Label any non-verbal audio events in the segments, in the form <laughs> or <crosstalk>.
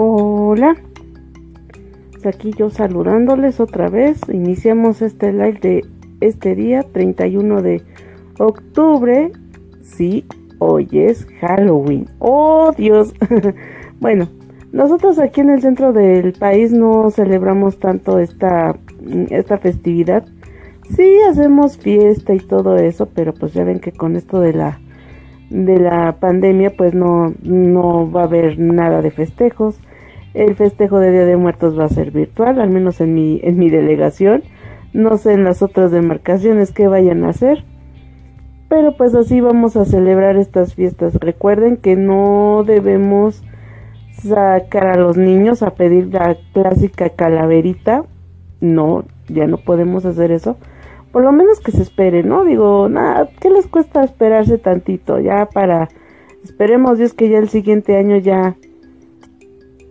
Hola, aquí yo saludándoles otra vez. Iniciamos este live de este día, 31 de octubre. Sí, hoy es Halloween. ¡Oh, Dios! <laughs> bueno, nosotros aquí en el centro del país no celebramos tanto esta, esta festividad. Sí, hacemos fiesta y todo eso, pero pues ya ven que con esto de la de la pandemia pues no no va a haber nada de festejos el festejo de Día de Muertos va a ser virtual, al menos en mi, en mi delegación. No sé en las otras demarcaciones qué vayan a hacer. Pero pues así vamos a celebrar estas fiestas. Recuerden que no debemos sacar a los niños a pedir la clásica calaverita. No, ya no podemos hacer eso. Por lo menos que se esperen, ¿no? Digo, nada, ¿qué les cuesta esperarse tantito? Ya para... Esperemos Dios que ya el siguiente año ya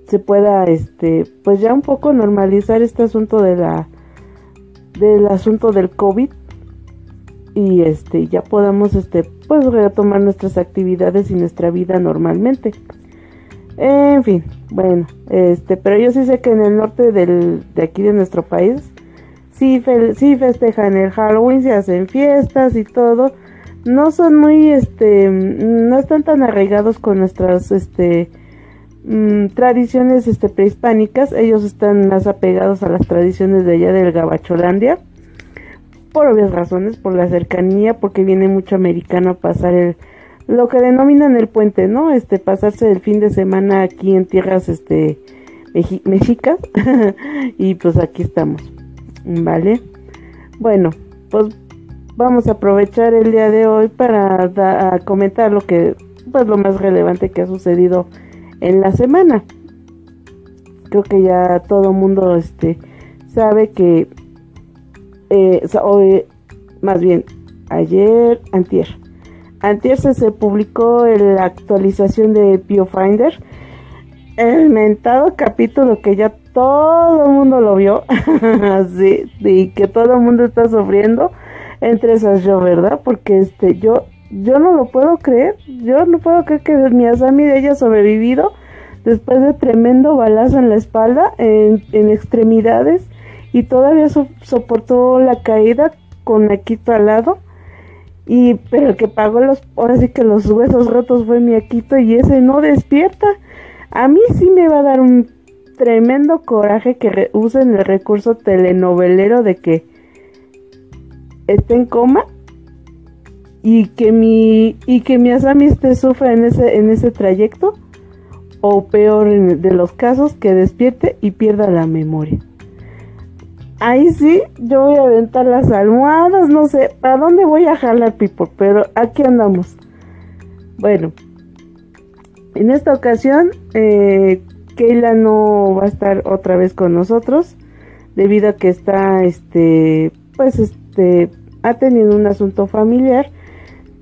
se pueda este pues ya un poco normalizar este asunto de la del asunto del COVID y este ya podamos este pues retomar nuestras actividades y nuestra vida normalmente. En fin, bueno, este, pero yo sí sé que en el norte del, de aquí de nuestro país sí, sí festejan el Halloween, se hacen fiestas y todo. No son muy, este, no están tan arraigados con nuestras, este, Mm, tradiciones este, prehispánicas, ellos están más apegados a las tradiciones de allá del Gabacholandia, por obvias razones, por la cercanía, porque viene mucho americano a pasar el, lo que denominan el puente, ¿no? Este, pasarse el fin de semana aquí en tierras, este, mexicas, <laughs> y pues aquí estamos, ¿vale? Bueno, pues vamos a aprovechar el día de hoy para comentar lo que, pues lo más relevante que ha sucedido en la semana. Creo que ya todo mundo este, sabe que eh, hoy, más bien ayer, antier, antier se, publicó la actualización de BioFinder, el mentado capítulo que ya todo el mundo lo vio, <laughs> así, y que todo el mundo está sufriendo, entre esas yo, ¿verdad? Porque este, yo yo no lo puedo creer. Yo no puedo creer que mi Asami haya sobrevivido después de tremendo balazo en la espalda, en, extremidades, y todavía soportó la caída con Akito al lado. Y, pero el que pagó los, ahora sí que los huesos rotos fue mi Akito y ese no despierta. A mí sí me va a dar un tremendo coraje que usen el recurso telenovelero de que esté en coma y que mi y que mi Asami esté sufra en ese en ese trayecto o peor de los casos que despierte y pierda la memoria. Ahí sí, yo voy a aventar las almohadas, no sé para dónde voy a jalar people, pero aquí andamos. Bueno, en esta ocasión eh, Keila no va a estar otra vez con nosotros debido a que está este pues este ha tenido un asunto familiar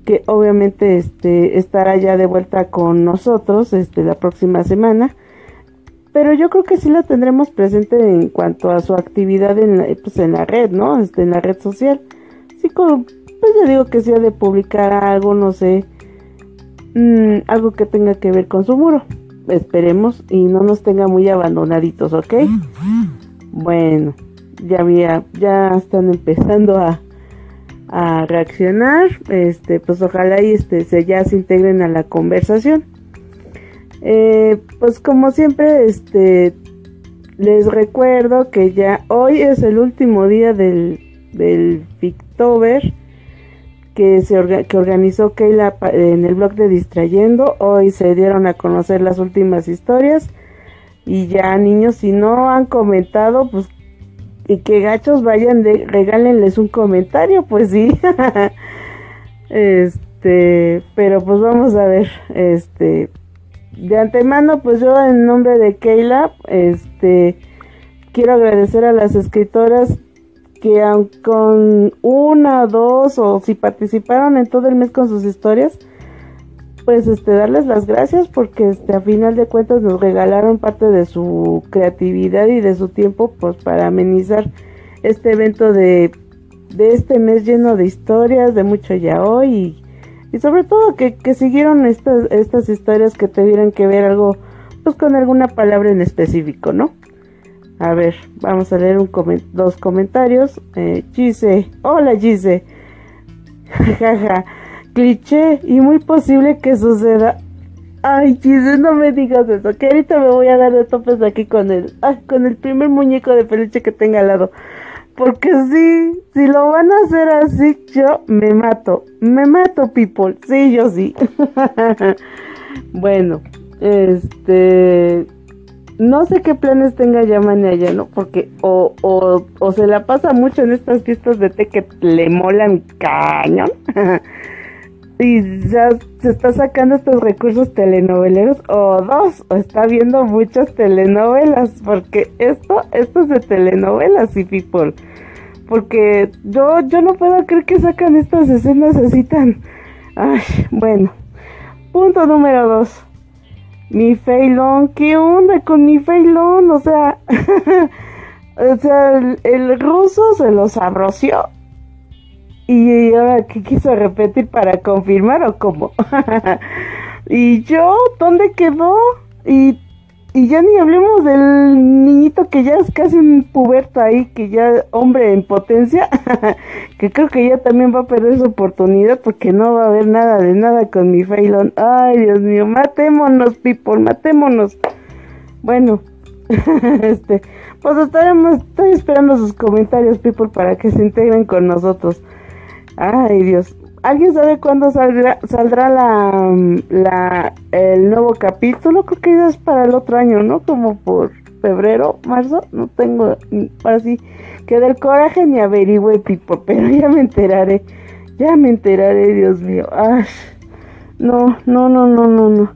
que obviamente este, estará ya de vuelta con nosotros este, la próxima semana. Pero yo creo que sí la tendremos presente en cuanto a su actividad en la, pues en la red, ¿no? Este, en la red social. Sí, como, pues yo digo que sí ha de publicar algo, no sé, mm, algo que tenga que ver con su muro. Esperemos y no nos tenga muy abandonaditos, ¿ok? Bueno, ya había, ya están empezando a, a reaccionar, este, pues ojalá y este se ya se integren a la conversación. Eh, pues como siempre, este les recuerdo que ya hoy es el último día del, del Victober que se que organizó Keila en el blog de Distrayendo. Hoy se dieron a conocer las últimas historias. Y ya niños, si no han comentado, pues y que gachos vayan de regálenles un comentario, pues sí. <laughs> este, pero pues vamos a ver, este de antemano pues yo en nombre de Keila, este quiero agradecer a las escritoras que con una, dos o si participaron en todo el mes con sus historias, pues este darles las gracias porque este a final de cuentas nos regalaron parte de su creatividad y de su tiempo pues para amenizar este evento de, de este mes lleno de historias de mucho ya hoy y, sobre todo que, que siguieron estas, estas historias que tuvieran que ver algo pues con alguna palabra en específico, ¿no? A ver, vamos a leer un dos comentarios. Eh, Gise, hola Gise. <laughs> Jaja, cliché y muy posible que suceda. Ay, Gise, no me digas eso, que ahorita me voy a dar de topes aquí con el, con el primer muñeco de peluche que tenga al lado. Porque sí, si lo van a hacer así, yo me mato. Me mato, people. Sí, yo sí. <laughs> bueno, este no sé qué planes tenga ya allá, ¿no? Porque o, o, o se la pasa mucho en estas fiestas de té que le molan cañón. <laughs> y ya se está sacando estos recursos telenoveleros. O dos, o está viendo muchas telenovelas. Porque esto, esto es de telenovelas y people. Porque yo, yo no puedo creer que sacan estas escenas así tan... Ay, bueno. Punto número dos mi Feilón, ¿qué onda con mi Feilón? O sea, <laughs> o sea, el, ruso se los abroció. Y ahora, ¿qué quiso repetir para confirmar o cómo? <laughs> y yo, ¿dónde quedó? Y y ya ni hablemos del niñito que ya es casi un puberto ahí, que ya hombre en potencia, <laughs> que creo que ya también va a perder su oportunidad porque no va a haber nada de nada con mi Failon. Ay, Dios mío, matémonos, people, matémonos. Bueno, <laughs> este, pues estaremos, estoy esperando sus comentarios, people, para que se integren con nosotros. Ay, Dios. ¿Alguien sabe cuándo saldrá, saldrá la, la, el nuevo capítulo? Creo que ya es para el otro año, ¿no? Como por febrero, marzo, no tengo, para sí, que del coraje ni averigüe, Pipo, pero ya me enteraré, ya me enteraré, Dios mío. Ay, no, no, no, no, no, no.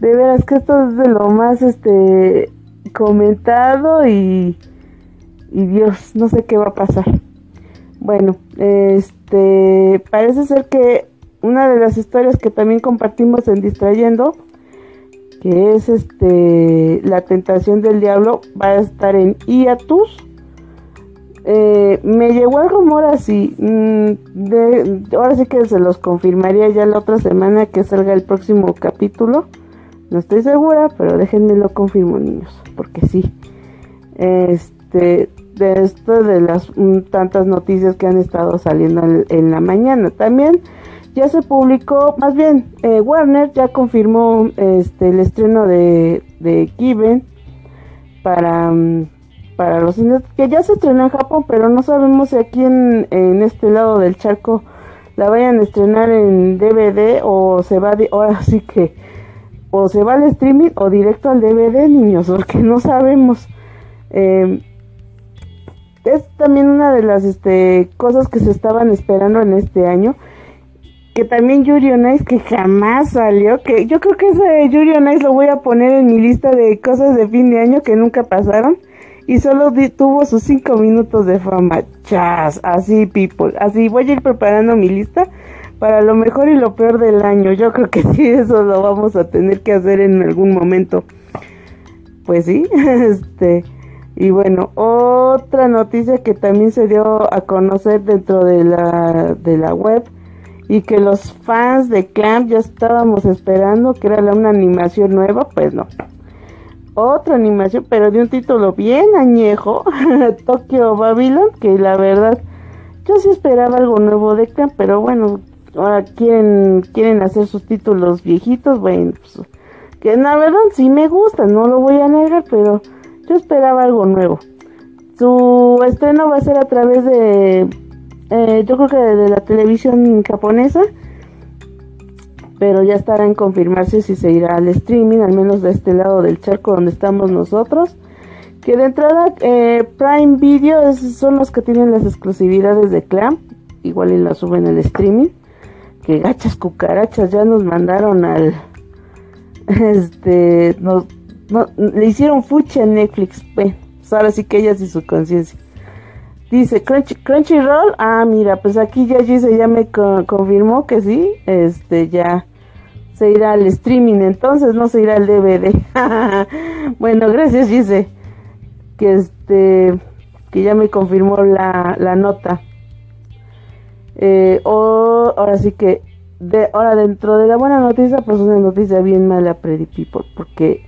De veras que esto es de lo más, este, comentado y, y Dios, no sé qué va a pasar. Bueno, este parece ser que una de las historias que también compartimos en Distrayendo, que es este la tentación del diablo, va a estar en Iatus. Eh, me llegó el rumor así, mm, ahora sí que se los confirmaría ya la otra semana que salga el próximo capítulo. No estoy segura, pero déjenme lo confirmo, niños, porque sí. Este, de esto de las mm, tantas noticias que han estado saliendo en, la mañana. También ya se publicó, más bien eh, Warner ya confirmó este el estreno de, de Given para, mm, para los que ya se estrenó en Japón, pero no sabemos si aquí en, en este lado del charco la vayan a estrenar en DVD o se va de, ahora que o se va al streaming o directo al DVD, niños, porque no sabemos. Eh, es también una de las este, cosas que se estaban esperando en este año. Que también Yuri on Ice, que jamás salió. Que yo creo que ese Yuri on Ice lo voy a poner en mi lista de cosas de fin de año que nunca pasaron. Y solo tuvo sus cinco minutos de fama. Chas, así, people. Así voy a ir preparando mi lista para lo mejor y lo peor del año. Yo creo que <laughs> sí, eso lo vamos a tener que hacer en algún momento. Pues sí, <laughs> este. Y bueno, otra noticia que también se dio a conocer dentro de la, de la web y que los fans de Clamp ya estábamos esperando que era una animación nueva, pues no. Otra animación, pero de un título bien añejo, <laughs> Tokyo Babylon, que la verdad yo sí esperaba algo nuevo de Clamp, pero bueno, ahora quieren, quieren hacer sus títulos viejitos, bueno, pues, que la verdad sí me gusta, no lo voy a negar, pero yo esperaba algo nuevo. Su estreno va a ser a través de, eh, yo creo que de la televisión japonesa, pero ya estará en confirmarse si se irá al streaming, al menos de este lado del charco donde estamos nosotros. Que de entrada eh, Prime Video son los que tienen las exclusividades de Clam, igual y la suben al streaming. Que gachas cucarachas ya nos mandaron al, <laughs> este, nos le hicieron fucha en Netflix. Bueno, pues ahora sí que ellas y su conciencia. Dice Crunchy, Crunchyroll. Ah, mira, pues aquí ya Gise ya me confirmó que sí. Este ya se irá al streaming, entonces no se irá al DVD. <laughs> bueno, gracias Gise. Que este que ya me confirmó la, la nota. Eh, ahora sí que ahora dentro de la buena noticia, pues una noticia bien mala, Pretty People, porque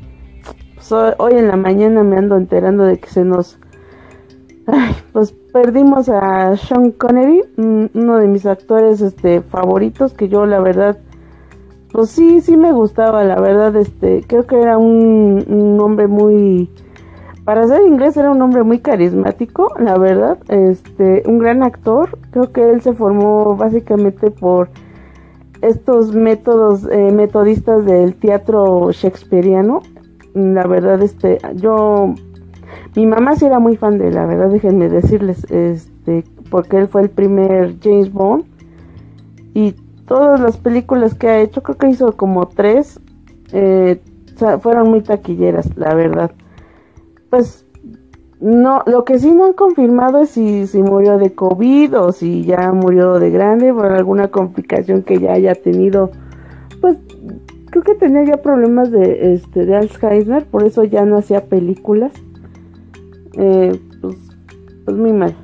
hoy en la mañana me ando enterando de que se nos... pues perdimos a Sean Connery, uno de mis actores este, favoritos, que yo la verdad, pues sí, sí me gustaba, la verdad, este, creo que era un, un hombre muy para ser inglés era un hombre muy carismático, la verdad, este, un gran actor. Creo que él se formó básicamente por estos métodos eh, metodistas del teatro shakespeariano. La verdad, este, yo, mi mamá sí era muy fan de, la verdad, déjenme decirles, este, porque él fue el primer James Bond y todas las películas que ha hecho, creo que hizo como tres, eh, fueron muy taquilleras, la verdad pues no, lo que sí no han confirmado es si, si murió de COVID o si ya murió de grande por alguna complicación que ya haya tenido. Pues creo que tenía ya problemas de, este, de Alzheimer, por eso ya no hacía películas. Eh, pues, pues muy mal.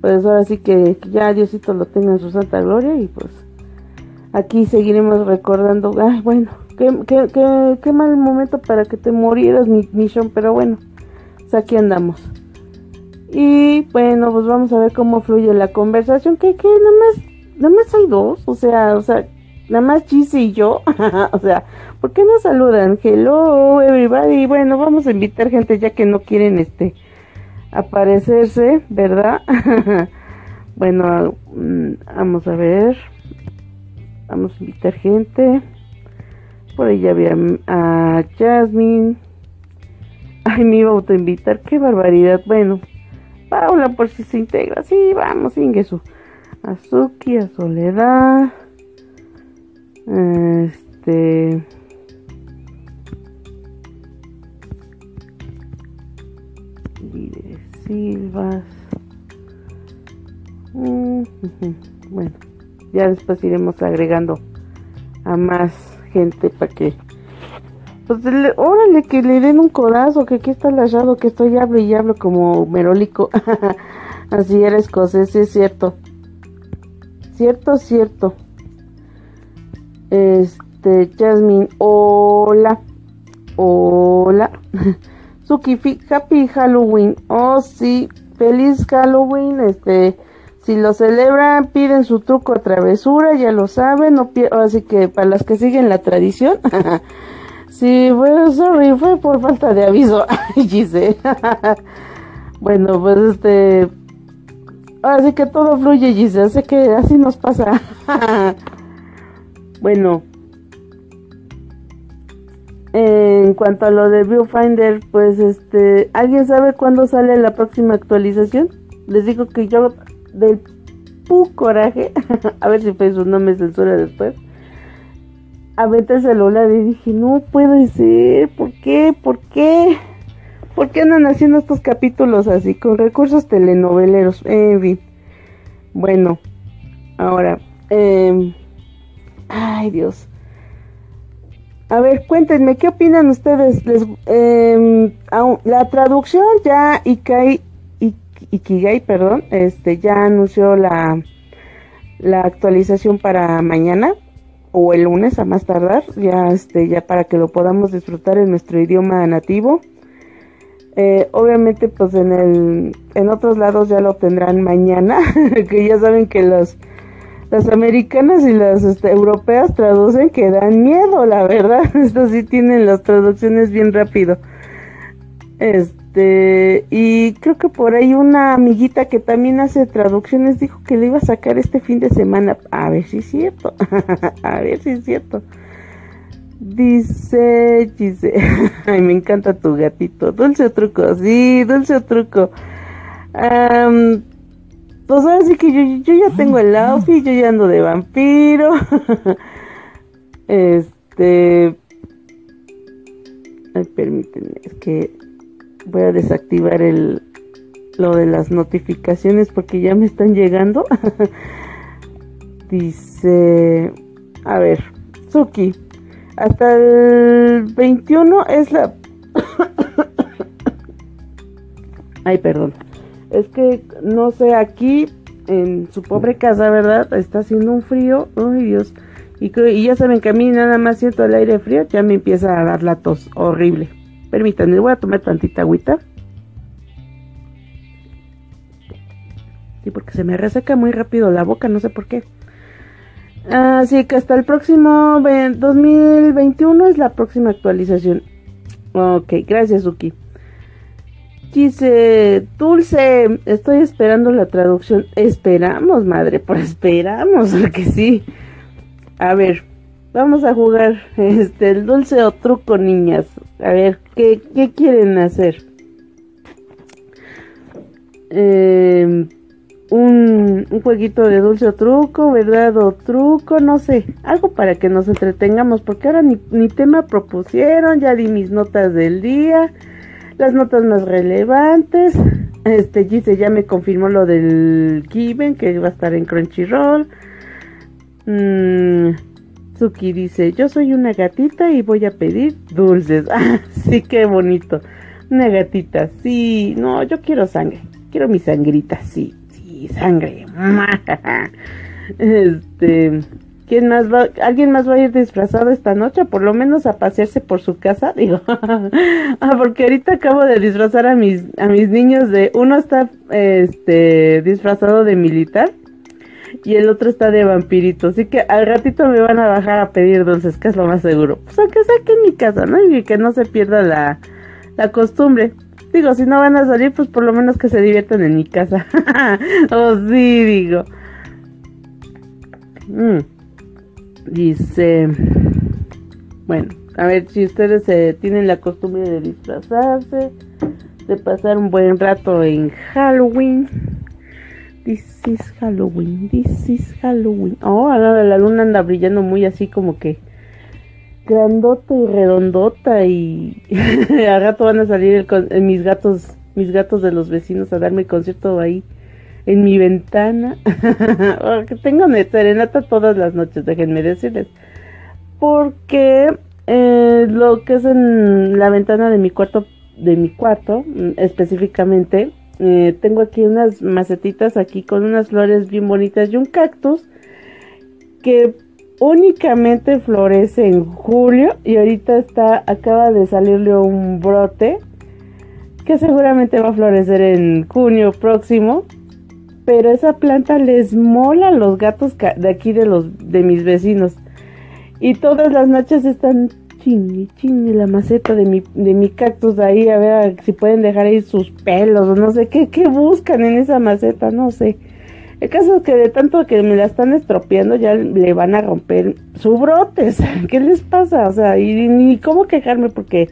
Pues ahora sí que, ya Diosito lo tenga en su santa gloria y pues aquí seguiremos recordando. Ay, bueno, qué, qué, qué, qué mal momento para que te murieras, mi mission, pero bueno aquí andamos. Y bueno, pues vamos a ver cómo fluye la conversación. Que, que nada más, nada más hay dos, o sea, o sea, nada más Gise y yo. <laughs> o sea, ¿por qué no saludan? Hello, everybody. Bueno, vamos a invitar gente ya que no quieren este aparecerse, ¿verdad? <laughs> bueno, mm, vamos a ver. Vamos a invitar gente. Por ahí ya había a Jasmine. Ay, me iba a autoinvitar, qué barbaridad. Bueno, Paula por si se integra. Sí, vamos, Ingesu. Azuki, a Soledad. Este. Silvas. Mm, bueno, ya después iremos agregando a más gente para que pues órale, que le den un codazo, que aquí está el que estoy hablo y hablo como merólico. <laughs> Así era escocés, es cierto. Cierto, cierto. Este, Jasmine, hola. Hola. <laughs> Suki, happy Halloween. Oh, sí, feliz Halloween. Este, si lo celebran, piden su truco a travesura, ya lo saben. Así que para las que siguen la tradición. <laughs> Sí, bueno, sorry, fue por falta de aviso. <laughs> Gise. bueno, pues este. Así que todo fluye, Gise. Así que así nos pasa. Bueno. En cuanto a lo de Viewfinder, pues este. ¿Alguien sabe cuándo sale la próxima actualización? Les digo que yo del pu coraje. <laughs> a ver si Facebook no me censura después aventé el celular y dije, no puede ser, ¿por qué? ¿Por qué? ¿Por qué andan haciendo estos capítulos así, con recursos telenoveleros? En fin. Bueno, ahora, eh, ay Dios. A ver, cuéntenme, ¿qué opinan ustedes? Eh, la traducción ya Ikai, Ikigai, perdón, este ya anunció la, la actualización para mañana o el lunes a más tardar, ya este, ya para que lo podamos disfrutar en nuestro idioma nativo. Eh, obviamente, pues en el, en otros lados ya lo tendrán mañana, <laughs> que ya saben que los, las americanas y las este, europeas traducen que dan miedo, la verdad. <laughs> Esto sí tienen las traducciones bien rápido. Este, y creo que por ahí una amiguita que también hace traducciones dijo que le iba a sacar este fin de semana. A ver si es cierto. <laughs> a ver si es cierto. Dice, dice, <laughs> ay, me encanta tu gatito. Dulce truco, sí, dulce truco. Pues ahora sí que yo, yo ya tengo el outfit, yo ya ando de vampiro. <laughs> este, ay, permítanme, es que voy a desactivar el lo de las notificaciones porque ya me están llegando. <laughs> Dice, a ver, Suki, hasta el 21 es la... <coughs> Ay, perdón. Es que, no sé, aquí en su pobre casa, ¿verdad? Está haciendo un frío. Ay, Dios. Y, y ya saben que a mí nada más siento el aire frío, ya me empieza a dar la tos horrible. Permítanme, voy a tomar tantita agüita. Sí, porque se me reseca muy rápido la boca, no sé por qué. Así que hasta el próximo 2021 es la próxima actualización. Ok, gracias, Uki. Dice, Dulce, estoy esperando la traducción. Esperamos, madre, por esperamos, <laughs> que sí. A ver, vamos a jugar <laughs> este el dulce o truco, niñas. A ver, ¿qué, qué quieren hacer? Eh, un, un, jueguito de dulce o truco, verdad o truco, no sé, algo para que nos entretengamos, porque ahora ni, ni tema propusieron, ya di mis notas del día, las notas más relevantes, este Gise ya me confirmó lo del Given, que va a estar en Crunchyroll, mmm, Suki dice, yo soy una gatita y voy a pedir dulces, <laughs> ah, sí, qué bonito, una gatita, sí, no, yo quiero sangre, quiero mi sangrita, sí sangre. <laughs> Este, ¿quién más va? ¿Alguien más va a ir disfrazado esta noche? Por lo menos a pasearse por su casa, <laughs> digo. ah, porque ahorita acabo de disfrazar a mis a mis niños de uno está este disfrazado de militar y el otro está de vampirito, así que al ratito me van a bajar a pedir dulces, que es lo más seguro. Pues sea que en mi casa, ¿no? Y que no se pierda la la costumbre. Digo, si no van a salir, pues por lo menos que se diviertan en mi casa. <laughs> oh, sí, digo. Mm. Dice, bueno, a ver si ustedes eh, tienen la costumbre de disfrazarse, de pasar un buen rato en Halloween. This is Halloween, this is Halloween. Oh, la, la luna anda brillando muy así como que grandota y redondota y <laughs> al rato van a salir mis gatos mis gatos de los vecinos a darme concierto ahí en mi ventana. <laughs> Oh, que tengo serenata todas las noches déjenme decirles. Porque eh, lo que es en la ventana de mi cuarto de mi cuarto mm, específicamente eh, tengo aquí unas macetitas aquí con unas flores bien bonitas y un cactus que únicamente florece en julio y ahorita está acaba de salirle un brote que seguramente va a florecer en junio próximo pero esa planta les mola a los gatos de aquí de los de mis vecinos y todas las noches están chingue chingue la maceta de mi de mi cactus ahí a ver si pueden dejar ahí sus pelos no sé qué qué buscan en esa maceta no sé el caso es que de tanto que me la están estropeando ya le van a romper su brotes. <laughs> ¿Qué les pasa? O sea, y ni cómo quejarme porque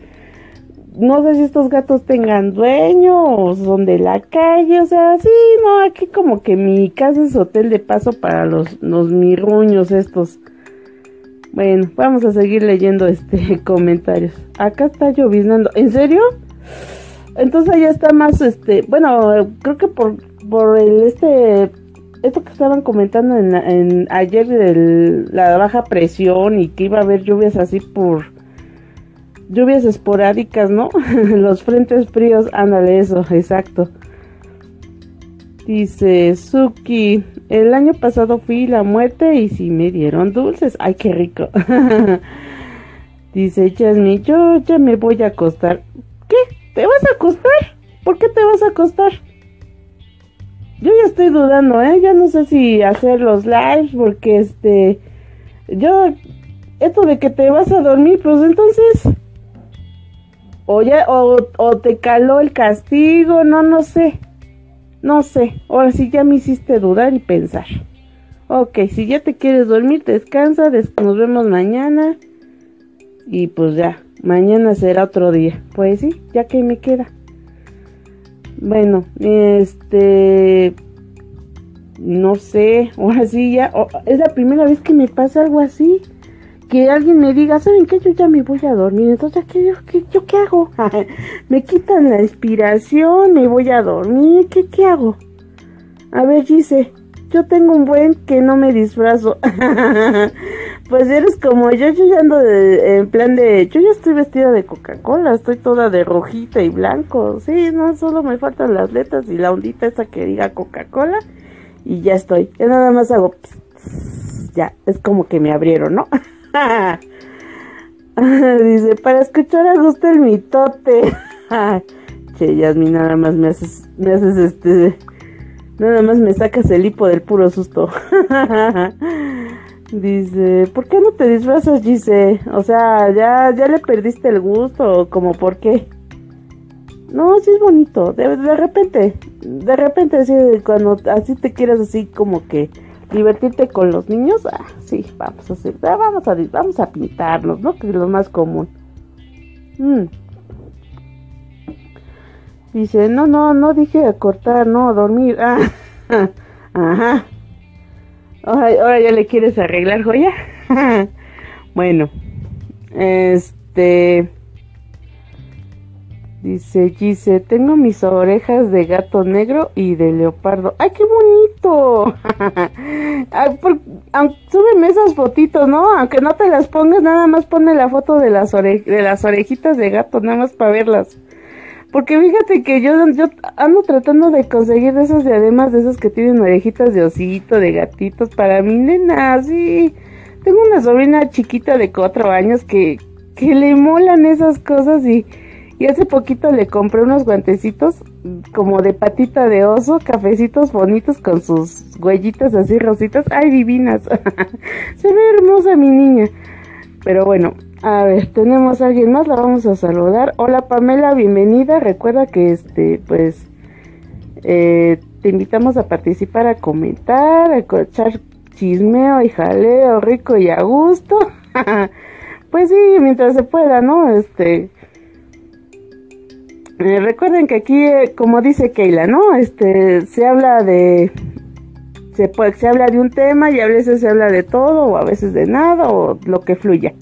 no sé si estos gatos tengan dueño o son de la calle. O sea, sí, no, aquí como que mi casa es hotel de paso para los, los mirruños estos. Bueno, vamos a seguir leyendo este <laughs> comentarios. Acá está lloviznando. ¿En serio? Entonces ya está más este, bueno, creo que por por el este esto que estaban comentando en, ayer de la baja presión y que iba a haber lluvias así por lluvias esporádicas, ¿no? <laughs> Los frentes fríos, ándale eso, exacto. Dice Suki, el año pasado fui la muerte y si me dieron dulces. Ay, qué rico. <laughs> Dice Jasmine, yo ya me voy a acostar. ¿Qué? ¿Te vas a acostar? ¿Por qué te vas a acostar? Yo ya estoy dudando, ¿eh? Ya no sé si hacer los lives porque este... Yo... Esto de que te vas a dormir, pues entonces... O ya... O, o te caló el castigo, no, no sé. No sé. Ahora sí ya me hiciste dudar y pensar. Ok, si ya te quieres dormir, descansa, nos vemos mañana. Y pues ya, mañana será otro día. Pues sí, ya que me queda. Bueno, este, no sé, ahora sí ya, es la primera vez que me pasa algo así. Que alguien me diga, ¿saben qué? Yo ya me voy a dormir. Entonces, ¿qué, qué, yo qué hago? <laughs> me quitan la inspiración, me voy a dormir. ¿Qué, qué hago? A ver, dice, yo tengo un buen que no me disfrazo. <laughs> pues eres como yo, yo ya ando en plan de, yo ya estoy vestida de Coca-Cola, estoy toda de rojita y blanco. Sí, no, solo me faltan las letras y la ondita esa que diga Coca-Cola y ya estoy. Yo nada más hago, <laughs> ya, es como que me abrieron, ¿no? <laughs> Dice, para escuchar a gusto el mitote. <laughs> che, Yasmin, nada más me haces, me haces este, nada más me sacas el hipo del puro susto. <laughs> Dice, ¿por qué no te disfrazas, Gise? O sea, ¿ya, ya le perdiste el gusto como por qué? No, sí es bonito, de, de repente, de repente así, cuando así te quieras así como que divertirte con los niños, ah, sí, vamos a hacer, ah, vamos a, vamos a pintarnos, ¿no? Que es lo más común. Mm. Dice, no, no, no dije cortar, no, dormir. <laughs> Ah, ajá. Ahora, ya le quieres arreglar, joya. <laughs> bueno, este. Dice Gise, tengo mis orejas de gato negro y de leopardo. ¡Ay, qué bonito! <laughs> súbeme esas fotitos, ¿no? Aunque no te las pongas, nada más pone la foto de las, de las orejitas de gato, nada más para verlas. Porque fíjate que yo, yo ando tratando de conseguir esas diademas, de esas que tienen orejitas de osito, de gatitos, para mi nena, sí. Tengo una sobrina chiquita de cuatro años que, que le molan esas cosas y y hace poquito le compré unos guantecitos como de patita de oso, cafecitos bonitos con sus huellitas así rositas. ¡Ay, divinas! <laughs> Se ve hermosa mi niña. Pero bueno, a ver, tenemos a alguien más, la vamos a saludar. Hola Pamela, bienvenida. Recuerda que este, pues, eh, te invitamos a participar, a comentar, a echar chismeo y jaleo rico y a gusto. <laughs> pues sí, mientras se pueda, ¿no? Este, eh, recuerden que aquí, eh, como dice Keila, ¿no? Este, se habla de, se, puede, se habla de un tema y a veces se habla de todo o a veces de nada o lo que fluya.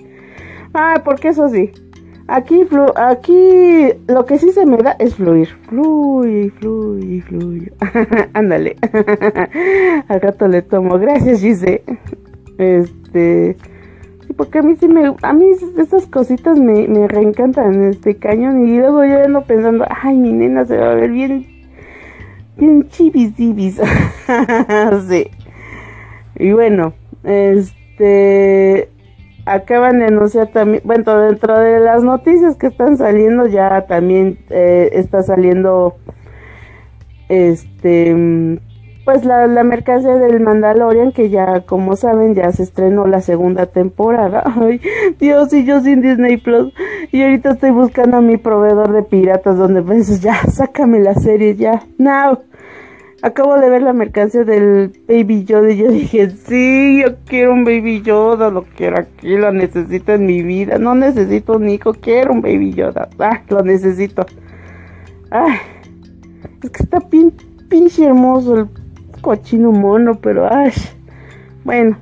Ah, porque eso sí, aquí, flu, aquí lo que sí se me da es fluir. Fluye, fluye, fluye. <laughs> Ándale. <laughs> Al rato le tomo. Gracias, Gise. Este porque a mí sí me, a mí esas cositas me, me reencantan este cañón y luego yo ando pensando, ay, mi nena se va a ver bien, bien chivis divis, <laughs> sí. Y bueno, este, acaban de anunciar también, bueno, dentro de las noticias que están saliendo ya también eh, está saliendo, este, pues la, la mercancía del Mandalorian, que ya, como saben, ya se estrenó la segunda temporada. <laughs> Dios, y yo sin Disney Plus. Y ahorita estoy buscando a mi proveedor de piratas, donde pues ya, <laughs> sácame la serie, ya, now. Acabo de ver la mercancía del Baby Yoda y yo dije, sí, yo quiero un Baby Yoda, lo quiero aquí, lo necesito en mi vida. No necesito un hijo, quiero un Baby Yoda. Ah, lo necesito. Ay, es que está pinche hermoso el cochino mono, pero ay, bueno,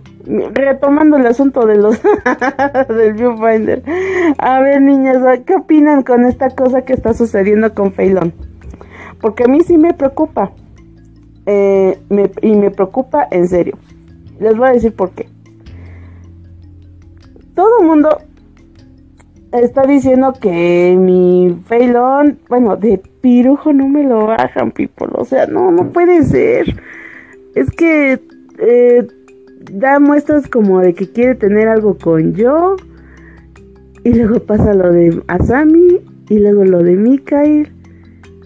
retomando el asunto de los <laughs> del viewfinder. A ver, niñas, ¿qué opinan con esta cosa que está sucediendo con Feilón? Porque a mí sí me preocupa. Eh, y me preocupa en serio. Les voy a decir por qué. Todo mundo está diciendo que mi Feilón, bueno, de pirujo no me lo bajan, people. O sea, no, no puede ser es que eh, da muestras como de que quiere tener algo con yo. Y luego pasa lo de Asami. Y luego lo de Mikael.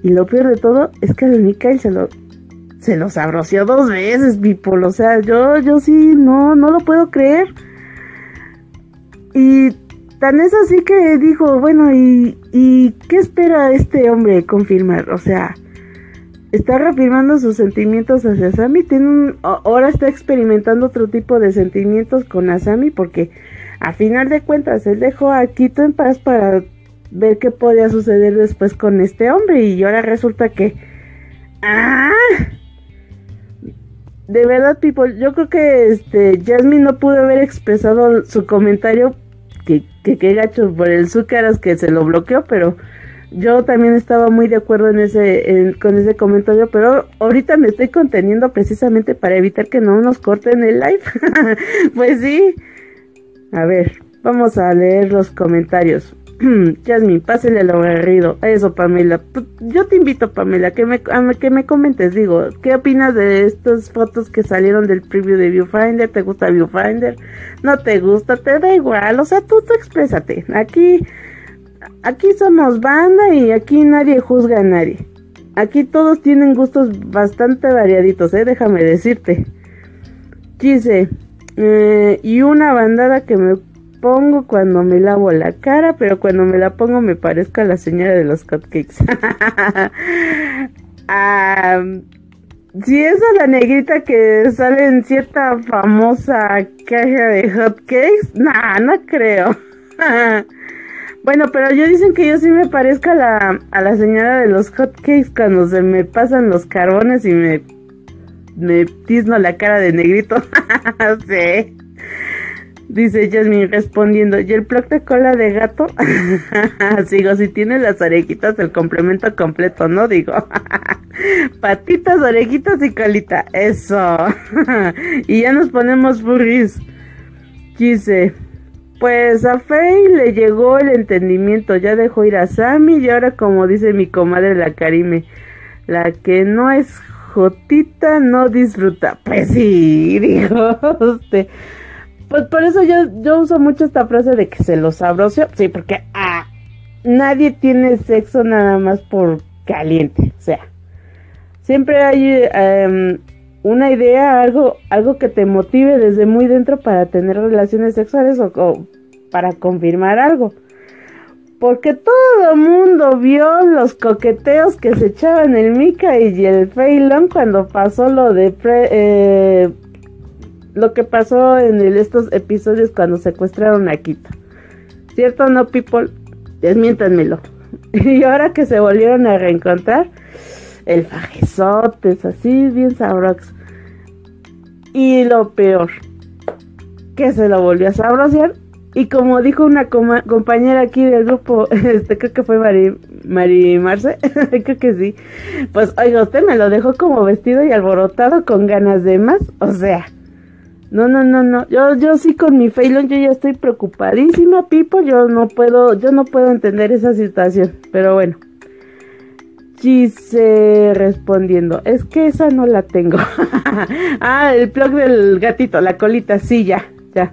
Y lo peor de todo es que a Mikael se lo, se lo sabroció dos veces, People. O sea, yo, yo sí, no, no lo puedo creer. Y tan es así que dijo, bueno, ¿y, y qué espera este hombre confirmar? O sea, está reafirmando sus sentimientos hacia Asami. Tiene ahora está experimentando otro tipo de sentimientos con Asami porque a final de cuentas él dejó a Kito en paz para ver qué podía suceder después con este hombre y ahora resulta que ah de verdad people yo creo que este Jasmine no pudo haber expresado su comentario que que, que gacho por el Zúcaras que se lo bloqueó pero yo también estaba muy de acuerdo en ese, con ese comentario, pero ahorita me estoy conteniendo precisamente para evitar que no nos corten el live. <laughs> pues sí. A ver, vamos a leer los comentarios. <clears throat> Jasmine, pásale lo agarrido. Eso, Pamela. Pues, yo te invito, Pamela, que me, que me comentes. Digo, ¿qué opinas de estas fotos que salieron del preview de Viewfinder? ¿Te gusta Viewfinder? ¿No te gusta? Te da igual. O sea, tú, tú exprésate. Aquí, aquí somos banda y aquí nadie juzga a nadie. Aquí todos tienen gustos bastante variaditos, ¿eh? Déjame decirte. Quise. Eh, y una bandada que me pongo cuando me lavo la cara, pero cuando me la pongo me parezco a la señora de los cupcakes. <laughs> si es la negrita que sale en cierta famosa caja de hotcakes, nah, no creo. <laughs> bueno, pero yo dicen que yo sí me parezco a la, señora de los hotcakes cuando se me pasan los carbones y me, me tizno la cara de negrito. <laughs> sí. Dice Jasmine respondiendo, ¿y el plug de cola de gato? <laughs> Sigo, si tiene las orejitas, el complemento completo, ¿no? Digo, <laughs> patitas, orejitas y colita, eso. y ya nos ponemos furries. Dice, pues a Faye le llegó el entendimiento, ya dejó ir a Sammy y ahora como dice mi comadre la Karime, la que no es jotita no disfruta. Pues sí, <laughs> dijo usted. Pues por eso yo, yo uso mucho esta frase de que se lo sabroso. Sí, porque ah, nadie tiene sexo nada más por caliente. O sea, siempre hay em, una idea, algo, algo que te motive desde muy dentro para tener relaciones sexuales o, para confirmar algo. Porque todo el mundo vio los coqueteos que se echaban el Mika y el Feilón cuando pasó lo de eh, lo que pasó en estos episodios cuando secuestraron a Quito. ¿Cierto no, people? Desmiéntanmelo. <laughs> y ahora que se volvieron a reencontrar, el fajezote es así, bien sabroso. Y lo peor, que se lo volvió a sabrosear. Y como dijo una compañera aquí del grupo, <laughs> este creo que fue Mari, Mari Marce, <laughs> creo que sí. Pues oiga, usted me lo dejó como vestido y alborotado con ganas de más. O sea, no, no, no, no. Yo, yo sí con mi Feilón, yo ya estoy preocupadísima, Pipo. Yo no puedo, yo no puedo entender esa situación. Pero bueno. Gise respondiendo, es que esa no la tengo. <laughs> ah, el plug del gatito, la colita, sí, ya, ya.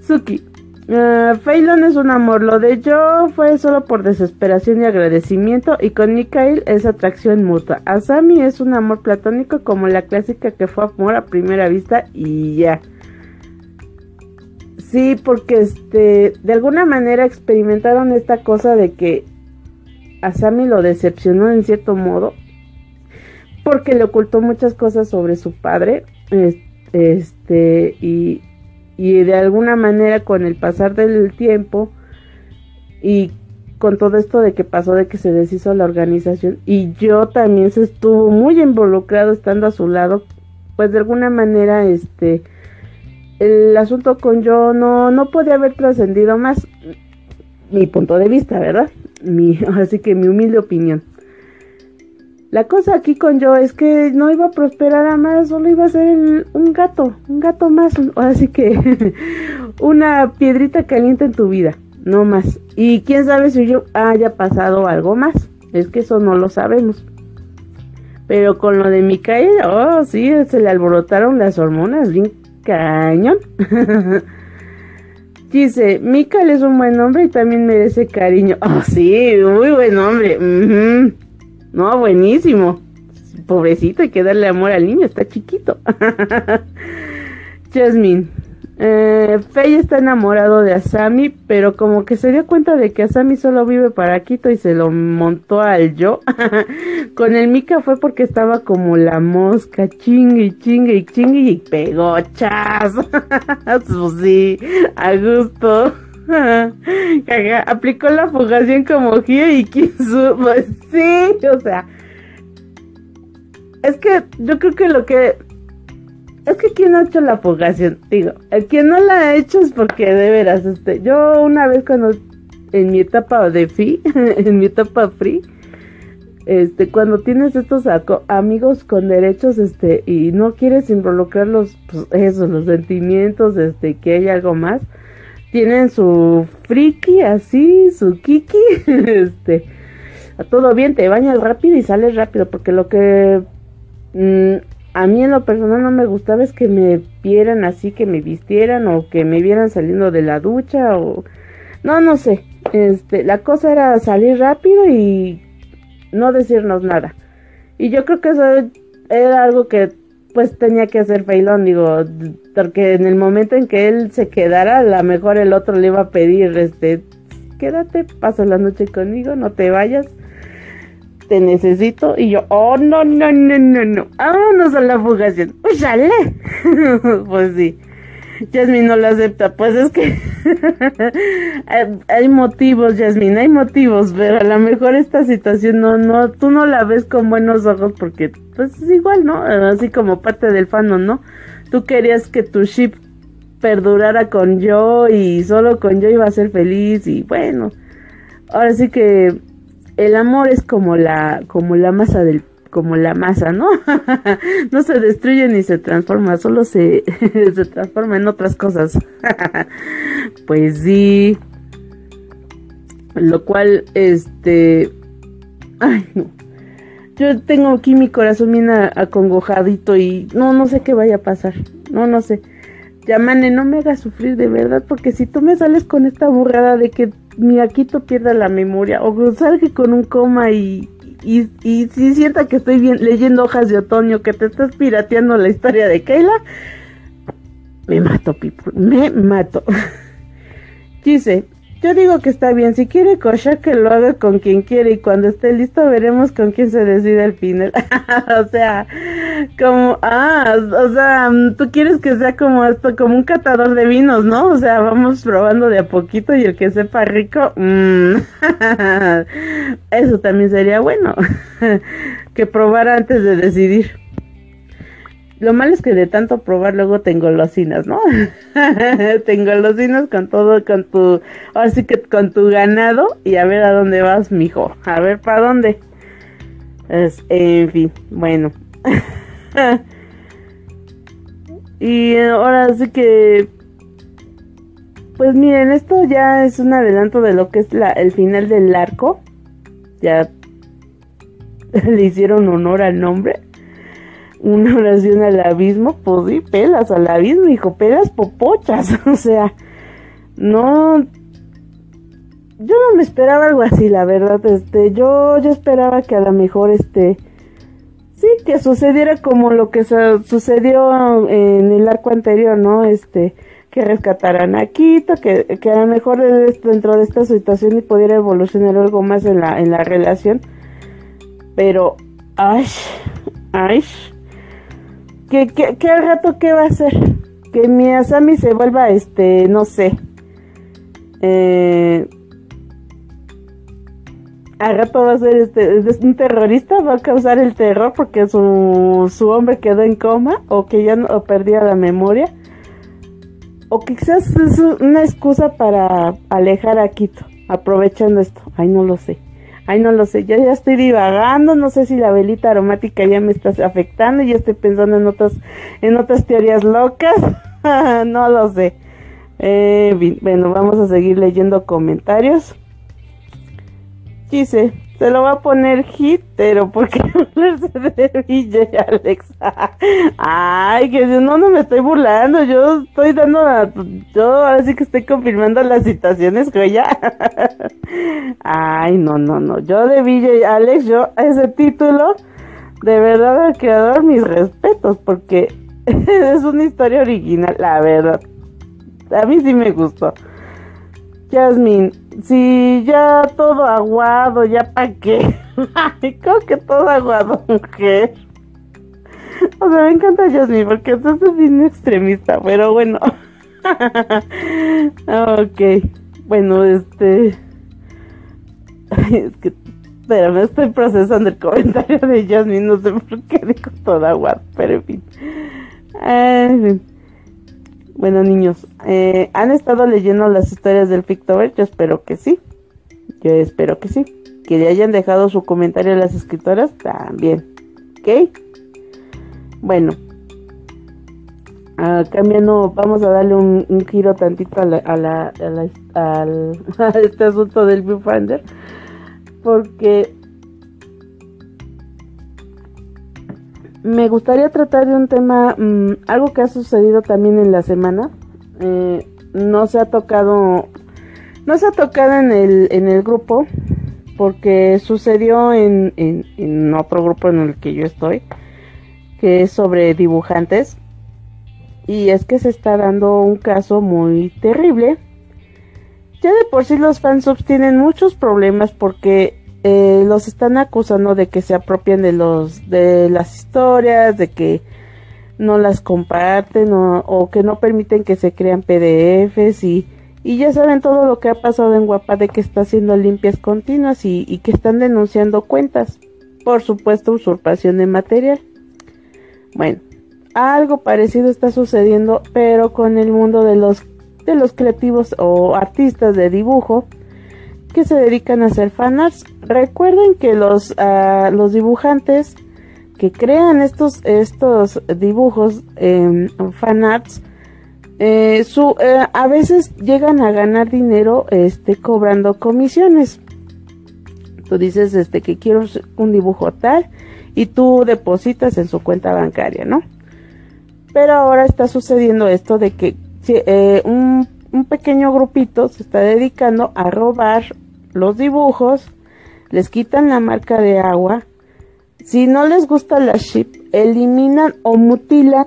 Suki, Uh, es un amor, lo de yo fue solo por desesperación y agradecimiento y con Mikael es atracción mutua. Asami es un amor platónico como la clásica que fue amor a primera vista y ya. Sí, porque este, de alguna manera experimentaron esta cosa de que Asami lo decepcionó en cierto modo porque le ocultó muchas cosas sobre su padre. Este, y y de alguna manera con el pasar del tiempo y con todo esto de que pasó de que se deshizo la organización y yo también se estuvo muy involucrado estando a su lado pues de alguna manera este el asunto con yo no no podía haber trascendido más mi punto de vista verdad mi <laughs> así que mi humilde opinión la cosa aquí con yo es que no iba a prosperar a más, solo iba a ser un gato, un gato más, así que <laughs> una piedrita caliente en tu vida, no más. Y quién sabe si yo haya pasado algo más, es que eso no lo sabemos. Pero con lo de Mikael, oh sí, se le alborotaron las hormonas, bien cañón. <laughs> Dice, Mikael es un buen nombre y también merece cariño. <laughs> Oh sí, muy buen nombre. No, buenísimo. Pobrecito, hay que darle amor al niño, está chiquito. <laughs> Jasmine. Eh, Faye está enamorado de Asami, pero como que se dio cuenta de que Asami solo vive para Quito y se lo montó al yo. <laughs> Con el Mika fue porque estaba como la mosca, chingue y chingue y chingue y pegó chas. sí, a gusto. <laughs> aplicó la fugación como Hie y Kinsu. Pues sí, o sea. Es que yo creo que lo que. Es que quien ha hecho la fugación, digo, el quien no la ha hecho es porque de veras, este, yo una vez cuando en mi etapa de free, <laughs> en mi etapa free, este, cuando tienes estos amigos con derechos, este, y no quieres involucrar los, pues, los sentimientos, este, que hay algo más, tienen su friki así, su kiki, <laughs> este, todo bien, te bañas rápido y sales rápido, porque lo que mm, a mí en lo personal no me gustaba es que me vieran así, que me vistieran o que me vieran saliendo de la ducha o no, no sé, este, la cosa era salir rápido y no decirnos nada. Y yo creo que eso era algo que pues tenía que hacer Feilón, digo, porque en el momento en que él se quedara, a lo mejor el otro le iba a pedir, este, quédate, pasa la noche conmigo, no te vayas, te necesito. Y yo, oh, no, no, no, no, no, vámonos a la fugación, ¡Úchale! <laughs> pues sí. Jasmine no lo acepta. Pues es que <laughs> hay motivos, Jasmine, hay motivos, pero a lo mejor esta situación no, no, tú no la ves con buenos ojos porque, pues es igual, ¿no? Así como parte del fandom, ¿no? Tú querías que tu ship perdurara con yo y solo con yo iba a ser feliz y bueno, ahora sí que el amor es como la, como la masa del como la masa, ¿no? <laughs> no se destruye ni se transforma, solo se, <laughs> se transforma en otras cosas. <laughs> pues sí. Lo cual, este... Ay, no. Yo tengo aquí mi corazón bien acongojadito y no, no sé qué vaya a pasar. No, no sé. Yamane, no me hagas sufrir de verdad, porque si tú me sales con esta burrada de que mi Aquito pierda la memoria o salga con un coma y, y, si sienta que estoy bien, leyendo hojas de otoño, que te estás pirateando la historia de Keila, me mato, people, me mato. <laughs> Dice, yo digo que está bien, si quiere cochar que lo haga con quien quiere y cuando esté listo veremos con quién se decide al final. <laughs> o sea, como, ah, o sea, tú quieres que sea como esto, como un catador de vinos, ¿no? O sea, vamos probando de a poquito y el que sepa rico, mmm, <laughs> eso también sería bueno, <laughs> que probar antes de decidir. Lo malo es que de tanto probar luego tengo losinas, ¿no? <laughs> tengo losinas con todo, con tu, ahora sí que con tu ganado y a ver a dónde vas, mijo. A ver para dónde. En fin, bueno. <laughs> y ahora sí que, pues miren, esto ya es un adelanto de lo que es la, el final del arco. Ya <laughs> le hicieron honor al nombre una oración al abismo, pues sí, pelas al abismo, hijo, pelas popochas, <laughs> o sea, no, yo no me esperaba algo así, la verdad, este, yo, yo esperaba que a lo mejor, este, sí, que sucediera como lo que sucedió en el arco anterior, ¿no? Este, que rescataran a Quito, que, que a lo mejor dentro de esta situación y pudiera evolucionar algo más en la, en la relación, pero, ay, ay, que, que, al rato qué va a hacer que mi Asami se vuelva este no sé eh, al rato va a ser este un terrorista va a causar el terror porque su, su hombre quedó en coma o que ya no perdía la memoria o quizás es una excusa para alejar a Quito aprovechando esto. Ay no lo sé Ay, no lo sé, ya, ya estoy divagando, no sé si la velita aromática ya me está afectando, ya estoy pensando en otras, en otras teorías locas, <laughs> no lo sé. Eh, bueno, vamos a seguir leyendo comentarios. Dice, se lo va a poner hitero porque hablarse de y Alex. Ay, que no, no me estoy burlando. Yo estoy dando, yo ahora sí que estoy confirmando las citaciones ya. Ay, no, no, no. Yo de y Alex, yo ese título, de verdad al creador mis respetos porque <laughs> es una historia original, la verdad. A mí sí me gustó. Jasmine, si ya todo aguado, ya pa' qué. <laughs> Ay, ¿cómo que todo aguado, mujer? O sea, me encanta Jasmine porque estás bien extremista, pero bueno. <laughs> ok, bueno, este. es que, espérame, estoy procesando el comentario de Jasmine, no sé por qué dijo todo aguado, pero en fin. en fin. Bueno, niños, eh, ¿han estado leyendo las historias del Pictober? Yo espero que sí. Yo espero que sí. Que le hayan dejado su comentario a las escritoras también. ¿Ok? Bueno. ah, cambiando, vamos a darle un, giro tantito a, la, a, la, a <laughs> este asunto del viewfinder, porque me gustaría tratar de un tema, mm, algo que ha sucedido también en la semana. Eh, no se ha tocado, no se ha tocado en el, en el grupo, porque sucedió en, en, otro grupo en el que yo estoy, que es sobre dibujantes. Y es que se está dando un caso muy terrible. Ya de por sí los fansubs tienen muchos problemas porque eh, los están acusando de que se apropien de los de las historias, de que no las comparten o, que no permiten que se crean PDFs y, y, ya saben todo lo que ha pasado en Guapa de que está haciendo limpias continuas y, y que están denunciando cuentas. Por supuesto, usurpación de material. Bueno, algo parecido está sucediendo, pero con el mundo de los de los creativos o artistas de dibujo que se dedican a hacer fanarts. Recuerden que los, uh, los dibujantes que crean estos, estos dibujos fanarts eh, su, eh, a veces llegan a ganar dinero este, cobrando comisiones. Tú dices este, que quiero un dibujo tal y tú depositas en su cuenta bancaria, ¿no? Pero ahora está sucediendo esto de que eh, un un pequeño grupito se está dedicando a robar los dibujos, les quitan la marca de agua, si no les gusta la chip, eliminan o mutilan,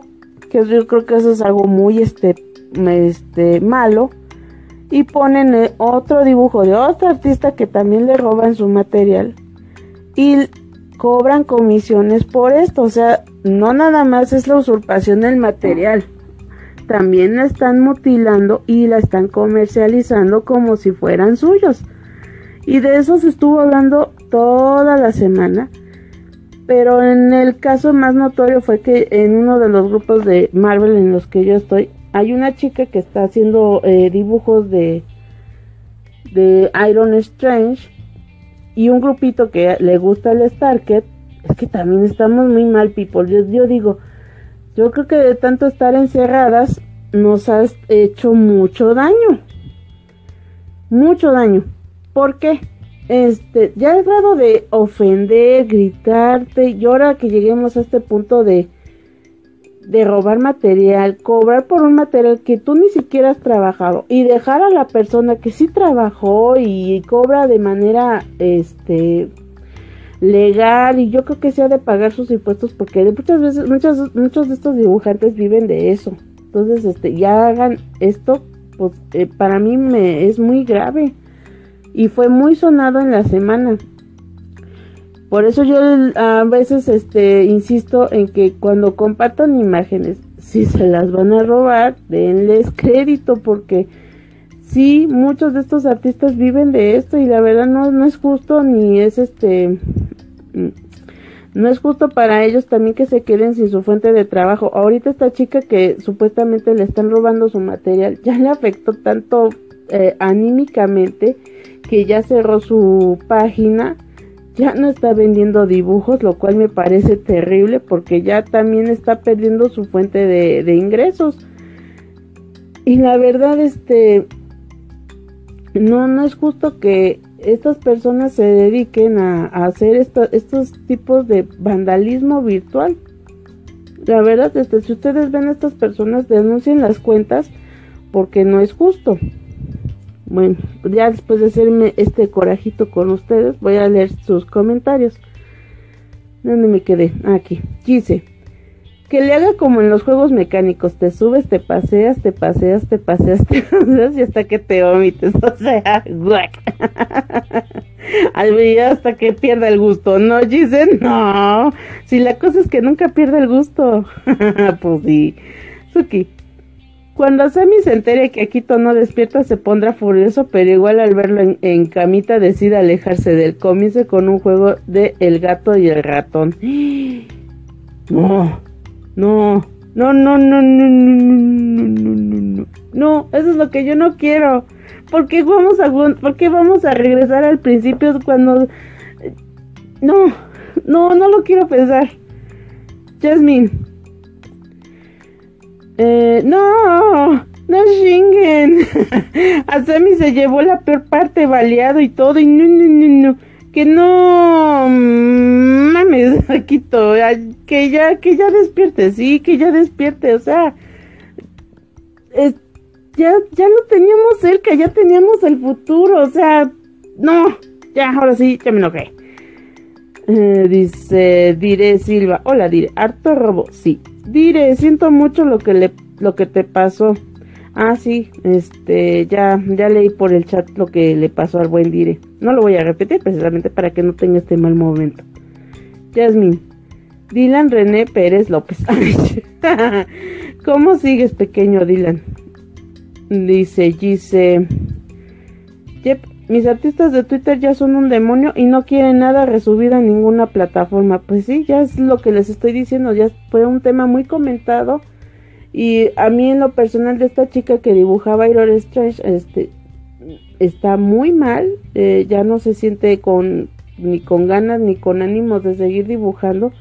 que yo creo que eso es algo muy este, este malo, y ponen eh, otro dibujo de otro artista que también le roban su material y cobran comisiones por esto, o sea, no nada más es la usurpación del material también la están mutilando y la están comercializando como si fueran suyos. Y de eso se estuvo hablando toda la semana. Pero en el caso más notorio fue que en uno de los grupos de Marvel en los que yo estoy, hay una chica que está haciendo eh, dibujos de, de Iron Strange y un grupito que le gusta el Starket. Es que también estamos muy mal, people. Yo, yo digo, yo creo que de tanto estar encerradas nos has hecho mucho daño. Mucho daño. ¿Por qué? Este, ya el grado de ofender, gritarte, y ahora que lleguemos a este punto de, de robar material, cobrar por un material que tú ni siquiera has trabajado y dejar a la persona que sí trabajó y cobra de manera, este, legal y yo creo que se ha de pagar sus impuestos porque muchas veces muchos muchos de estos dibujantes viven de eso entonces este ya hagan esto pues eh, para mí me es muy grave y fue muy sonado en la semana por eso yo a veces este insisto en que cuando compartan imágenes si se las van a robar denles crédito porque sí, muchos de estos artistas viven de esto y la verdad no, no es justo ni es este no es justo para ellos también que se queden sin su fuente de trabajo. Ahorita esta chica que supuestamente le están robando su material ya le afectó tanto eh, anímicamente que ya cerró su página, ya no está vendiendo dibujos, lo cual me parece terrible porque ya también está perdiendo su fuente de, ingresos. Y la verdad, este, no, no es justo que estas personas se dediquen a, hacer estos tipos de vandalismo virtual. La verdad, este, si ustedes ven a estas personas, denuncien las cuentas porque no es justo. Bueno, ya después de hacerme este corajito con ustedes, voy a leer sus comentarios. ¿Dónde me quedé? Aquí. Dice, que le haga como en los juegos mecánicos, te subes, te paseas, te paseas, te paseas, <laughs> te paseas y hasta que te vomites, o sea, guac. <laughs> hasta que pierda el gusto, ¿no, Giselle? No, si la cosa es que nunca pierde el gusto. <laughs> pues sí. Suki, cuando Sammy se entere que Akito no despierta se pondrá furioso, pero igual al verlo en, camita decide alejarse del Comience con un juego de el gato y el ratón. No, no, no, no, no, no, no, no, no, no, no. No, eso es lo que yo no quiero. ¿Por qué vamos a, por qué vamos a regresar al principio cuando... No, no, no lo quiero pensar. Jasmine. Eh, no, no chinguen. <laughs> A Sammy se llevó la peor parte, baleado y todo. Y no, no, no, no. Que no mm, mames, <laughs> Quito. Que ya, que ya despierte, sí, que ya despierte. O sea, ya, ya lo teníamos cerca, ya teníamos el futuro. O sea, no, ya, ahora sí, ya me enojé. Eh, dice, diré Silva. Hola, diré. Harto robo. Sí. Diré, siento mucho lo que le, lo que te pasó. Ah, sí, este, ya, ya leí por el chat lo que le pasó al buen Dire. No lo voy a repetir precisamente para que no tenga este mal momento. Jasmine. Dylan René Pérez López. <laughs> <laughs> ¿Cómo sigues, pequeño Dylan? Dice, dice. Yep, mis artistas de Twitter ya son un demonio y no quieren nada resubido en ninguna plataforma. Pues sí, ya es lo que les estoy diciendo, ya fue un tema muy comentado. Y a mí en lo personal de esta chica que dibujaba Iron Strange, este, está muy mal, eh, ya no se siente con ni con ganas ni con ánimos de seguir dibujando,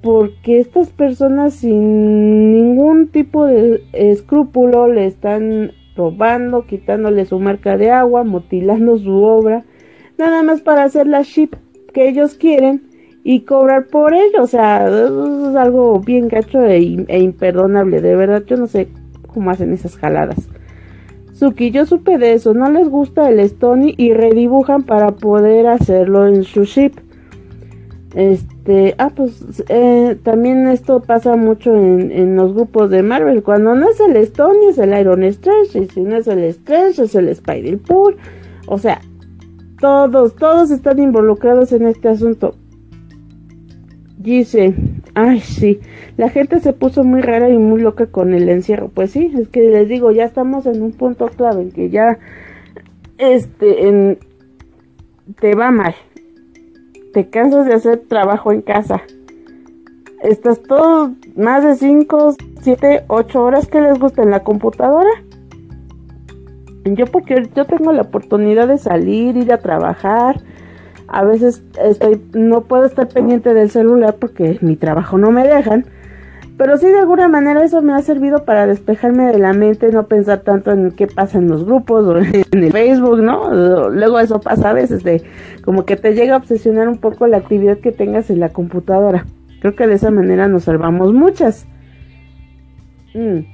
porque estas personas sin ningún tipo de escrúpulo le están robando, quitándole su marca de agua, mutilando su obra, nada más para hacer la ship que ellos quieren y cobrar por ello. O sea, es algo bien gacho e, e, imperdonable. De verdad, yo no sé cómo hacen esas jaladas. Suki, yo supe de eso. No les gusta el Stony y redibujan para poder hacerlo en su ship. Este, ah, pues eh, también esto pasa mucho en, los grupos de Marvel. Cuando no es el Stone, es el Iron Strange. Y si no es el Strange, es el Spider-Pool. O sea, todos, todos están involucrados en este asunto. Dice, ay, sí, la gente se puso muy rara y muy loca con el encierro. Pues sí, es que les digo, ya estamos en un punto clave en que ya, este, en, te va mal te cansas de hacer trabajo en casa. Estás todo más de 5, 7, 8 horas que les gusta en la computadora. Yo porque yo tengo la oportunidad de salir, ir a trabajar. A veces estoy no puedo estar pendiente del celular porque mi trabajo no me dejan. Pero sí, de alguna manera eso me ha servido para despejarme de la mente, no pensar tanto en qué pasa en los grupos o <laughs> en el Facebook, ¿no? Luego eso pasa a veces, de como que te llega a obsesionar un poco la actividad que tengas en la computadora. Creo que de esa manera nos salvamos muchas. Mm.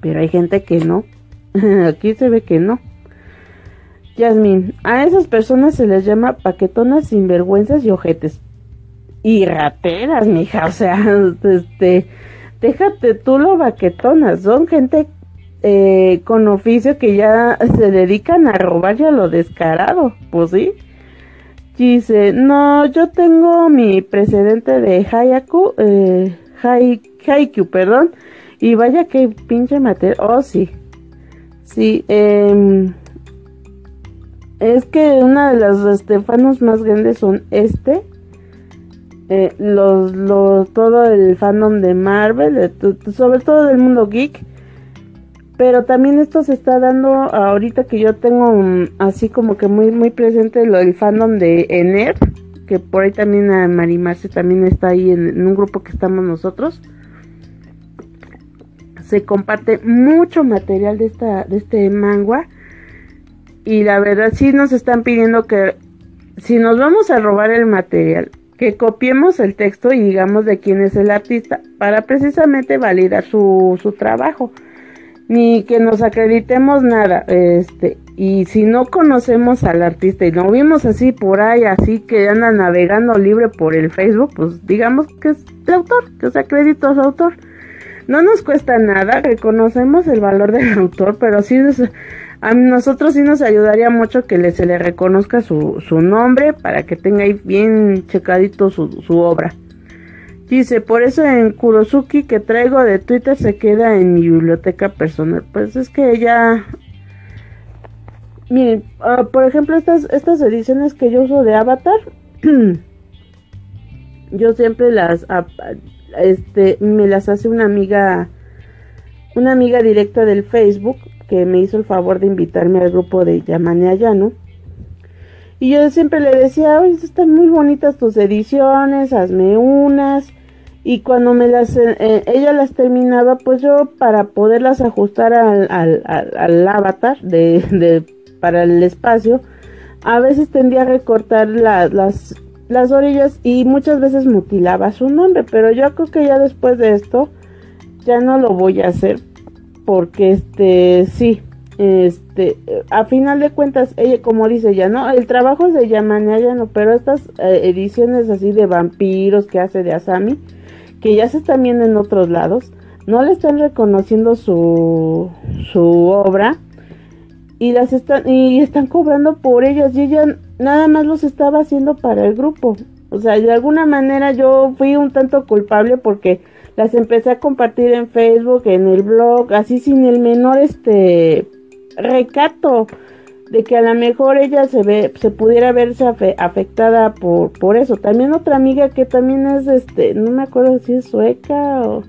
Pero hay gente que no. <laughs> Aquí se ve que no. Yasmin, a esas personas se les llama paquetonas sinvergüenzas y ojetes y rateras, mija, o sea, <laughs> este, déjate tú lo baquetonas, son gente eh, con oficio que ya se dedican a robar ya lo descarado, pues sí. Dice, no, yo tengo mi precedente de Hayaku, eh, Haiku, perdón, y vaya que pinche materia, oh sí, sí, eh, es que una de las estefanos más grandes son este, los, todo el fandom de Marvel, sobre todo del mundo geek. Pero también esto se está dando ahorita que yo tengo así como que muy muy presente lo del fandom de Ener, que por ahí también a Marimarce también está ahí en, un grupo que estamos nosotros. Se comparte mucho material de esta de este manga y la verdad sí nos están pidiendo que si nos vamos a robar el material que copiemos el texto y digamos de quién es el artista para precisamente validar su, su trabajo. Ni que nos acreditemos nada este y si no conocemos al artista y lo vimos así por ahí así que anda navegando libre por el Facebook pues digamos que es el autor que se acredita a su autor. No nos cuesta nada reconocemos el valor del <laughs> autor pero sí a nosotros sí nos ayudaría mucho que se le reconozca su, nombre para que tenga ahí bien checadito su, obra. Dice, por eso en Kurosuki que traigo de Twitter se queda en mi biblioteca personal. Pues es que ya... Miren, ah, por ejemplo, estas, estas ediciones que yo uso de Avatar, <clears throat> yo siempre las... Este, me las hace una amiga... Una amiga directa del Facebook que me hizo el favor de invitarme al grupo de Yamane Ayano. Y yo siempre le decía, oye, están muy bonitas tus ediciones, hazme unas. y cuando me las eh, eh, ella las terminaba pues yo para poderlas ajustar al, al, al, avatar de, de, para el espacio a veces tendía a recortar las las orillas y muchas veces mutilaba su nombre pero yo creo que ya después de esto ya no lo voy a hacer porque este sí este a final de cuentas ella como dice ya no el trabajo es de Yamania ya no pero estas eh, ediciones así de vampiros que hace de Asami que ya se están viendo en otros lados, no le están reconociendo su, su obra y las están y están cobrando por ellas y ella nada más los estaba haciendo para el grupo. O sea, de alguna manera yo fui un tanto culpable porque las empecé a compartir en Facebook, en el blog, así sin el menor este recato de que a lo mejor ella se ve, se pudiera verse afectada por, por eso. También otra amiga que también es, este, no me acuerdo si es sueca o,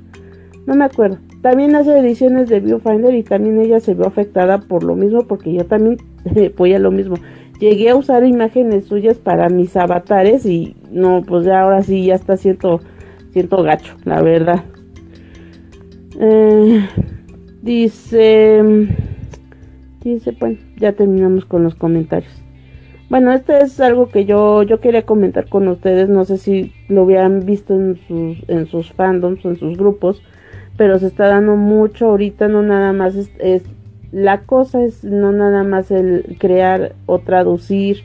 no me acuerdo. También hace ediciones de Viewfinder y también ella se vio afectada por lo mismo porque yo también <laughs> voy a lo mismo. Llegué a usar imágenes suyas para mis avatares y no, pues ya ahora sí ya está siento, siento gacho, la verdad. Eh, dice dice, bueno, ya terminamos con los comentarios. Bueno, este es algo que yo, yo quería comentar con ustedes. No sé si lo habían visto en sus, en sus fandoms o en sus grupos, pero se está dando mucho ahorita. No nada más es la cosa es no nada más el crear o traducir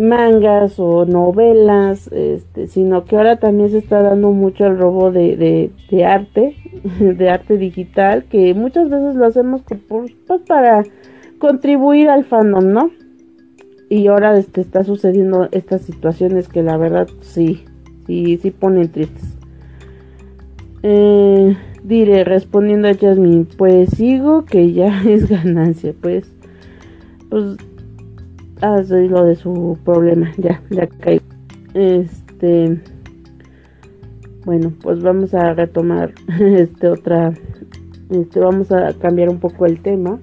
mangas o novelas, este, sino que ahora también se está dando mucho el robo de, de, arte, <laughs> de arte digital, que muchas veces lo hacemos pues, para contribuir al fandom, ¿no? Y ahora este, está sucediendo estas situaciones que la verdad sí, sí, sí ponen tristes. Eh, diré, respondiendo a Jasmine, pues sigo que ya <laughs> es ganancia, pues, pues Ah, lo de su problema. Ya, ya caí. Este. Bueno, pues vamos a retomar <laughs> este otra. Este, vamos a cambiar un poco el tema.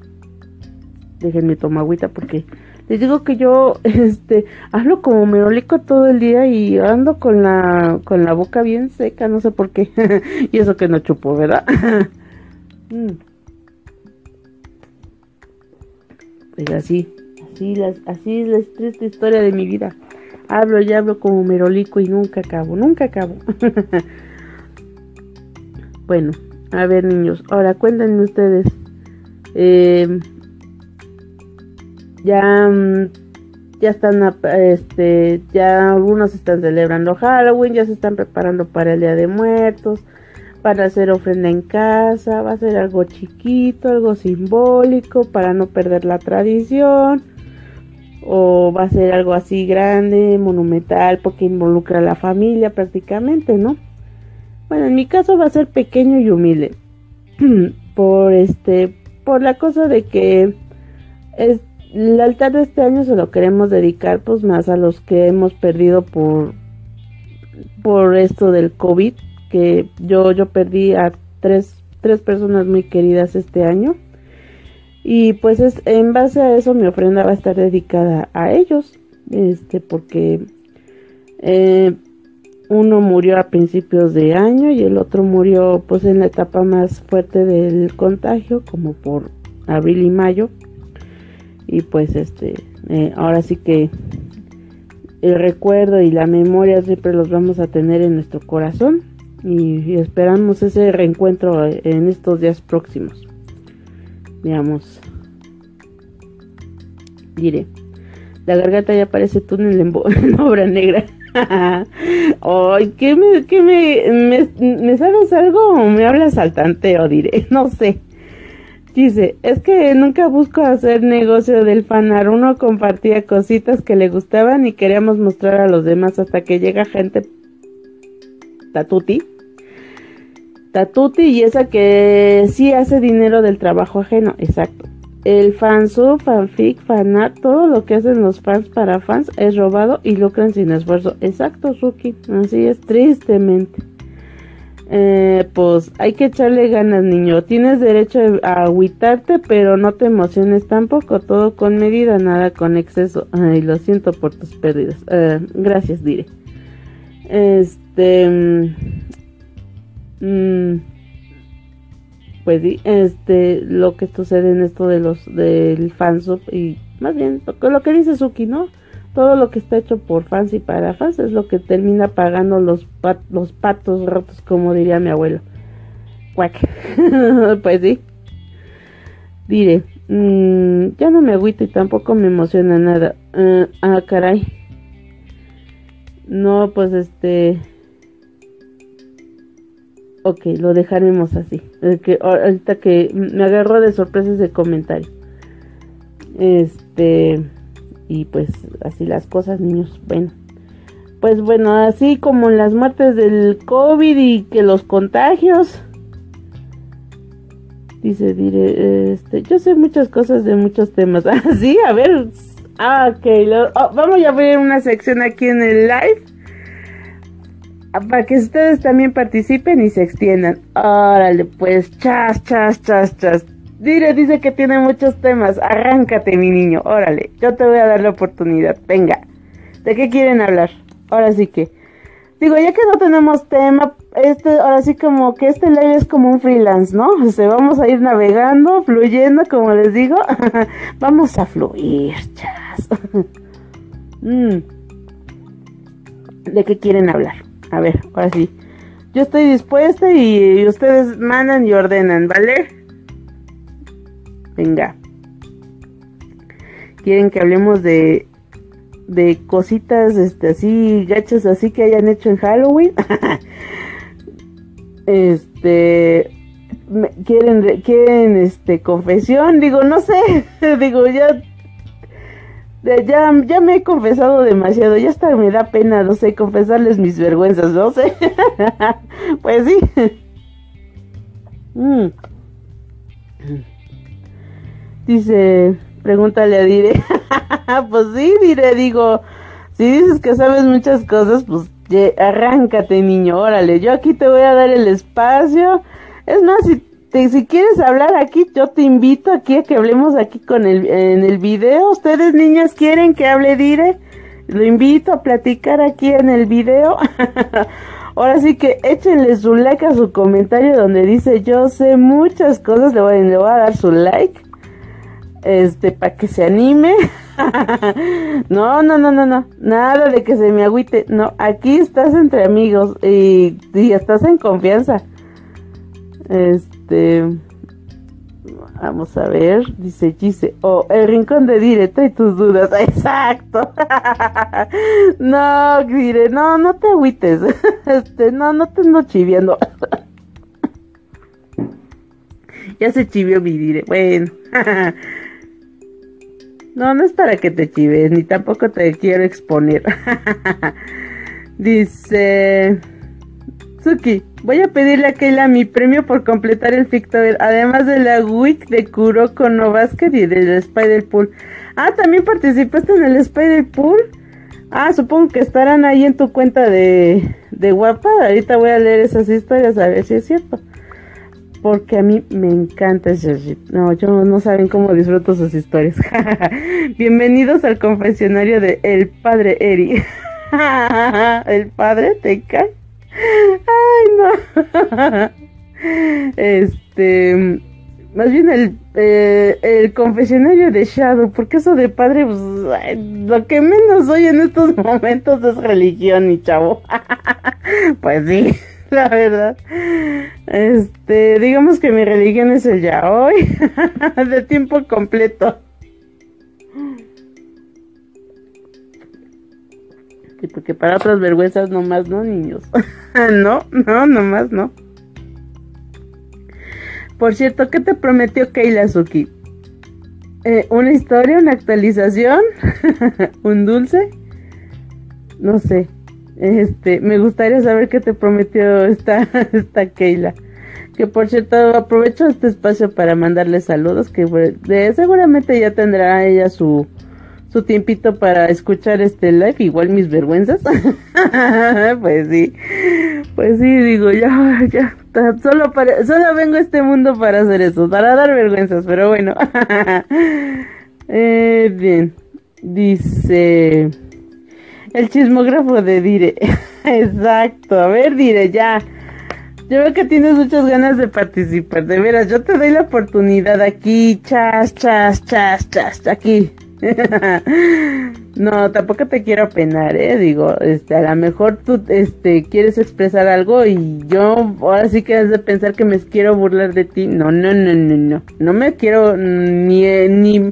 Déjenme tomar agüita porque les digo que yo <laughs> este hablo como merolico todo el día y ando con la con la boca bien seca, no sé por qué. <laughs> y eso que no chupo, ¿verdad? mm. Pues así Así, es la triste historia de mi vida. Hablo y hablo como merolico y nunca acabo, nunca acabo. <laughs> bueno, a ver niños, ahora cuéntenme ustedes. Eh, ya, mm, ya están, este, ya algunos están celebrando Halloween, ya se están preparando para el Día de Muertos, para hacer ofrenda en casa, va a ser algo chiquito, algo simbólico, para no perder la tradición o va a ser algo así grande, monumental, porque involucra a la familia prácticamente, ¿no? Bueno, en mi caso va a ser pequeño y humilde. <clears throat> por este, por la cosa de que es, el altar de este año se lo queremos dedicar pues más a los que hemos perdido por por esto del COVID, que yo yo perdí a tres tres personas muy queridas este año y pues es, en base a eso mi ofrenda va a estar dedicada a ellos, este, porque eh, uno murió a principios de año y el otro murió pues en la etapa más fuerte del contagio, como por abril y mayo. Y pues este, eh, ahora sí que el recuerdo y la memoria siempre los vamos a tener en nuestro corazón y esperamos ese reencuentro en estos días próximos. Veamos. Diré. La garganta ya parece túnel en, <laughs> obra negra. Ay, ¿qué, me, qué me, me, sabes algo o me hablas al tanteo? Diré, <laughs> no sé. Dice, es que nunca busco hacer negocio del fanar. Uno compartía cositas que le gustaban y queríamos mostrar a los demás hasta que llega gente tatuti Tatuti y esa que sí hace dinero del trabajo ajeno, exacto. El fansub, fanfic, fanart, todo lo que hacen los fans para fans es robado y lucran sin esfuerzo. Exacto, Suki, así es, tristemente. Eh, pues hay que echarle ganas, niño. Tienes derecho a agüitarte, pero no te emociones tampoco. Todo con medida, nada con exceso. Ay, lo siento por tus pérdidas. Eh, gracias, Dire. Este. Mm, pues sí, este, lo que sucede en esto de los del fansub y más bien lo, que dice Suki, ¿no? Todo lo que está hecho por fans y para fans es lo que termina pagando los, los patos rotos, como diría mi abuelo. <laughs> pues sí. Diré, mm, ya no me agüito y tampoco me emociona nada. Uh, ah, caray. No, pues este. Ok, lo dejaremos así. Que, ahorita que me agarró de sorpresa ese comentario. Este. Y pues así las cosas, niños. Bueno. Pues bueno, así como las muertes del COVID y que los contagios. Dice, diré, este, yo sé muchas cosas de muchos temas. <laughs> Ah, a ver. Ah, ok. Oh, vamos a abrir una sección aquí en el live para que ustedes también participen y se extiendan. Órale, pues, chas, chas, chas, chas. Dire, dice que tiene muchos temas. Arráncate, mi niño. Órale, yo te voy a dar la oportunidad. Venga. ¿De qué quieren hablar? Ahora sí que. Digo, ya que no tenemos tema, este, ahora sí como que este live es como un freelance, ¿no? O sea, vamos a ir navegando, fluyendo, como les digo. <laughs> vamos a fluir, chas. <laughs> Mm. ¿De qué quieren hablar? A ver, ahora sí. Yo estoy dispuesta y ustedes mandan y ordenan, ¿vale? Venga. ¿Quieren que hablemos de de cositas este así gachas así que hayan hecho en Halloween? <laughs> este quieren quieren este confesión, digo, no sé, <laughs> digo, ya ya, ya me he confesado demasiado, ya hasta me da pena, no sé, confesarles mis vergüenzas, no sé. <laughs> pues sí. Mm. Dice, pregúntale a Dire. <laughs> pues sí, Dire, digo, si dices que sabes muchas cosas, pues arráncate, niño, órale, yo aquí te voy a dar el espacio. Es más, si si quieres hablar aquí, yo te invito aquí a que hablemos aquí con el, en el video. Ustedes, niñas, quieren que hable Dire. Lo invito a platicar aquí en el video. <laughs> Ahora sí que échenle su like a su comentario donde dice yo sé muchas cosas. Le voy, le voy a dar su like. Este, para que se anime. <laughs> no, no, no, no, no. Nada de que se me agüite. No, aquí estás entre amigos y, y estás en confianza. Este. Vamos a ver, dice Gise. Oh, el rincón de Dire, trae tus dudas. <laughs> Exacto. <laughs> no, Dire, no, no te agüites. <laughs> Este, no, no te ando chiviando. ya se chivió mi Dire. Bueno. no, no es para que te chives, ni tampoco te quiero exponer. dice. Suki, voy a pedirle a Keila mi premio por completar el Fictober, además de la WIC de Kuroko no Basket y del Spider Pool. Ah, también participaste en el Spider Pool. Ah, supongo que estarán ahí en tu cuenta de, de guapa. Ahorita voy a leer esas historias a ver si es cierto. Porque a mí me encanta ese. No, yo no saben cómo disfruto sus historias. <laughs> Bienvenidos al confesionario de El Padre Eri. <laughs> ¿El padre te cae? Ay, no. Este. Más bien el, eh, el confesionario de Shadow, porque eso de padre, pues, lo que menos soy en estos <laughs> momentos es religión, mi chavo. <laughs> pues sí, la verdad. Este, digamos que mi religión es el ya hoy, <laughs> de tiempo completo. Porque para otras vergüenzas nomás no, niños. <laughs> no, no, nomás no. Por cierto, ¿qué te prometió Keila Suki? Eh, ¿Una historia, una actualización? <laughs> ¿Un dulce? No sé. Este, me gustaría saber qué te prometió esta, <laughs> esta Keila. Que por cierto, aprovecho este espacio para mandarle saludos, que seguramente ya tendrá ella su, su tiempito para escuchar este live, igual mis vergüenzas. <laughs> pues sí, pues sí, digo, ya, ya, solo, para, solo vengo a este mundo para hacer eso, para dar vergüenzas, pero bueno. <laughs> eh, bien, dice el chismógrafo de Dire. <laughs> Exacto, a ver, diré ya. Yo veo que tienes muchas ganas de participar, de veras, yo te doy la oportunidad aquí, chas, chas, chas, chas, aquí. <laughs> no, tampoco te quiero penar, eh, digo, este, a lo mejor tú, este, quieres expresar algo y yo ahora sí que has de pensar que me quiero burlar de ti. No, no, no, no, no, no me quiero ni, ni,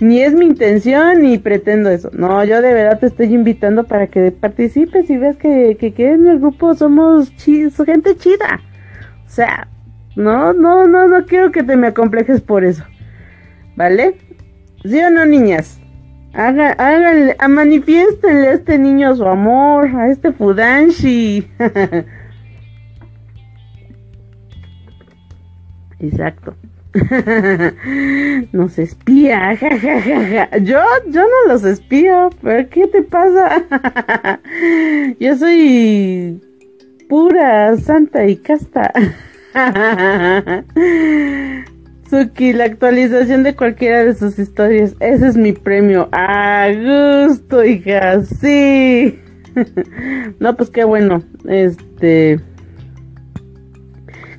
ni es mi intención ni pretendo eso. No, yo de verdad te estoy invitando para que participes y veas que, que, que en el grupo somos gente chida. O sea, no, no, no, no quiero que te me acomplejes por eso. ¿Vale? ¿Sí o no, niñas? Haga, háganle, a manifiestenle a este niño su amor, a este Fudanshi. <laughs> Exacto. <laughs> Nos espía, Yo, yo no los espío, pero ¿qué te pasa? <laughs> yo soy pura, santa y casta. Suki, la actualización de cualquiera de sus historias. Ese es mi premio. A gusto, hija. Sí. <laughs> no, pues qué bueno. Este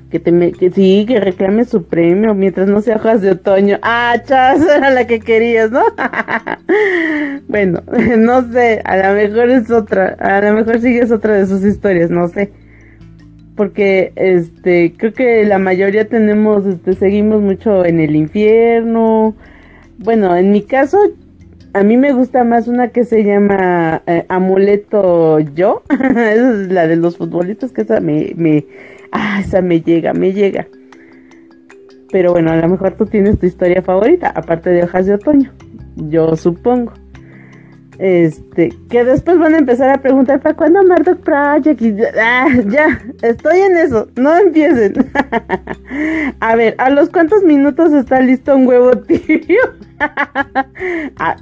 que te que sí, que reclame su premio mientras no sea hojas de otoño. Ah, chas, <laughs> era la que querías, ¿no? <laughs> bueno, no sé, a lo mejor es otra, a lo mejor sigues otra de sus historias, no sé. Porque este, creo que la mayoría tenemos este seguimos mucho en el infierno. Bueno, en mi caso a mí me gusta más una que se llama eh, Amuleto Yo. <laughs> es la de los futbolitos que esa me, me ah, esa me llega, me llega. Pero bueno, a lo mejor tú tienes tu historia favorita, aparte de hojas de otoño. Yo supongo. Este, que después van a empezar a preguntar para cuándo Murdoch Project. Ah, ya, estoy en eso, no empiecen. <laughs> a ver, ¿a los cuántos minutos está listo un huevo tibio? <laughs> Ah,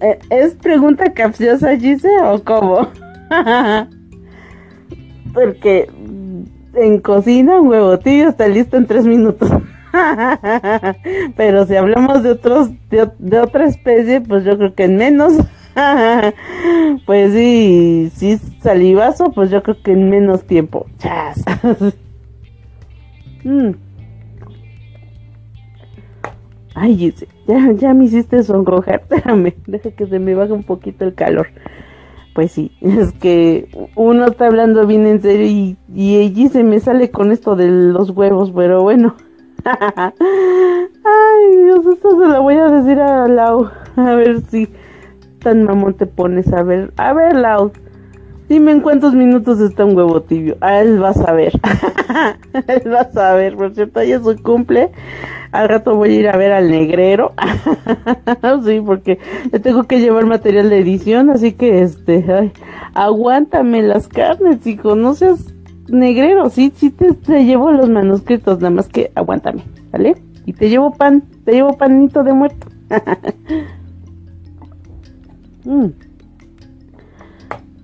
eh, ¿Es pregunta capciosa, Gise, o cómo? <laughs> Porque en cocina un huevo tibio está listo en tres minutos. <laughs> Pero si hablamos de otros, de, otra especie, pues yo creo que en menos. <laughs> pues sí, sí salivazo, pues yo creo que en menos tiempo. Chas. <laughs> Mm. Ay, ya, ya me hiciste sonrojar. Espérame, deja que se me baje un poquito el calor. Pues sí, es que uno está hablando bien en serio y, y allí se me sale con esto de los huevos, pero bueno. Ay, Dios, esto se lo voy a decir a Lau. A ver si tan mamón te pones. A ver, a ver, Lau. Dime en cuántos minutos está un huevo tibio. A él va a saber. <laughs> él va a saber. Por cierto, ya su cumple. Al rato voy a ir a ver al negrero. <laughs> sí, porque le tengo que llevar material de edición. Así que, este, ay, aguántame las carnes, hijo. No seas negrero. Sí, sí te, te llevo los manuscritos. Nada más que aguántame, ¿vale? Y te llevo pan. Te llevo panito de muerto. <laughs> mm.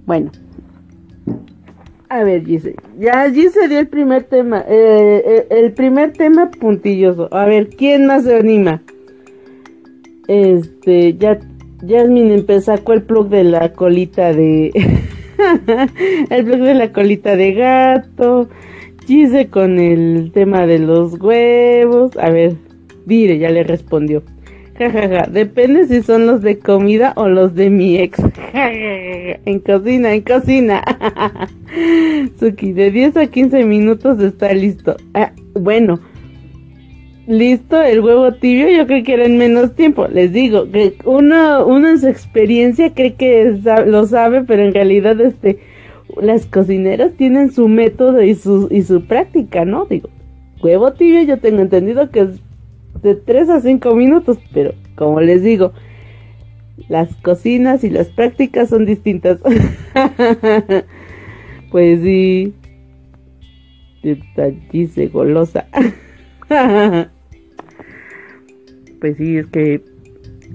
Bueno. A ver, Gise, ya Gise dio el primer tema, eh, eh, el primer tema puntilloso. A ver, ¿quién más se anima? Este, ya, Jasmine empezó con el plug de la colita de, <laughs> <laughs> el plug de la colita de gato. Gise con el tema de los huevos. A ver, Dire, ya le respondió. Jajaja, depende si son los de comida o los de mi ex. <laughs> en cocina, en cocina. <laughs> Suki, de 10 a 15 minutos está listo. Ah, bueno, listo el huevo tibio, yo creo que era en menos tiempo. Les digo que uno, uno en su experiencia cree que lo sabe, pero en realidad este, las cocineras tienen su método y su, y su práctica, ¿no? Digo, huevo tibio yo tengo entendido que es de 3 a 5 minutos, pero como les digo, las cocinas y las prácticas son distintas. <laughs> pues sí, dice golosa. <laughs> pues sí, es que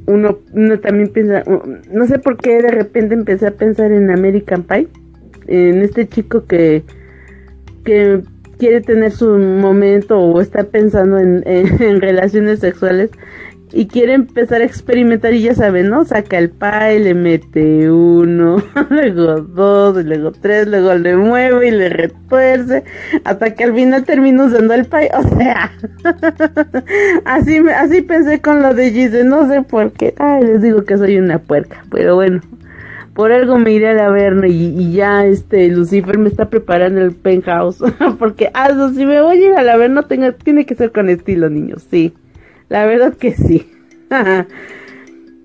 uno, uno también piensa, no sé por qué de repente empecé a pensar en American Pie, en este chico que, que quiere tener su momento o está pensando en, <laughs> relaciones sexuales y quiere empezar a experimentar y ya saben, ¿no? Saca el pie, le mete uno, <laughs> luego dos, luego tres, luego le mueve y le retuerce, hasta que al final termina usando el pie, o sea, <laughs> así, así pensé con lo de Gise, no sé por qué, ay, les digo que soy una puerca, pero bueno, por algo me iré a la verna y, ya este Lucifer me está preparando el penthouse, <laughs> porque, ah, si me voy a ir a la verna, tiene que ser con estilo, niños, sí. La verdad que sí. <laughs>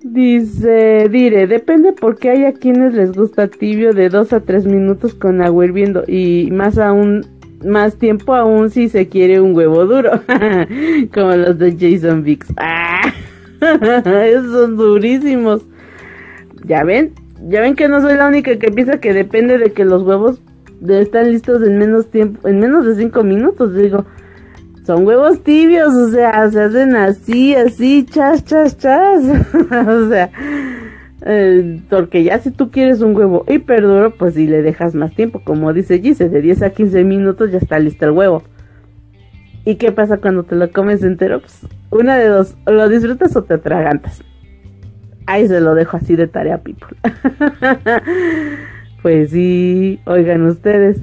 Dice, dire, depende porque hay a quienes les gusta tibio de 2 a 3 minutos con agua hirviendo y más aún, más tiempo aún si se quiere un huevo duro, <laughs> como los de Jason Biggs. <laughs> ¡Ah! Esos son durísimos. Ya ven, ya ven que no soy la única que piensa que depende de que los huevos están listos en menos tiempo, en menos de 5 minutos. Digo, son huevos tibios, o sea, se hacen así, así, chas, chas, chas. <laughs> o sea, eh, porque ya si tú quieres un huevo hiper duro, pues si le dejas más tiempo, como dice Gise, de 10 a 15 minutos ya está listo el huevo. ¿Y qué pasa cuando te lo comes entero? Pues una de dos, o lo disfrutas o te atragantas. Ahí se lo dejo así de tarea, people. <laughs> pues sí, oigan ustedes.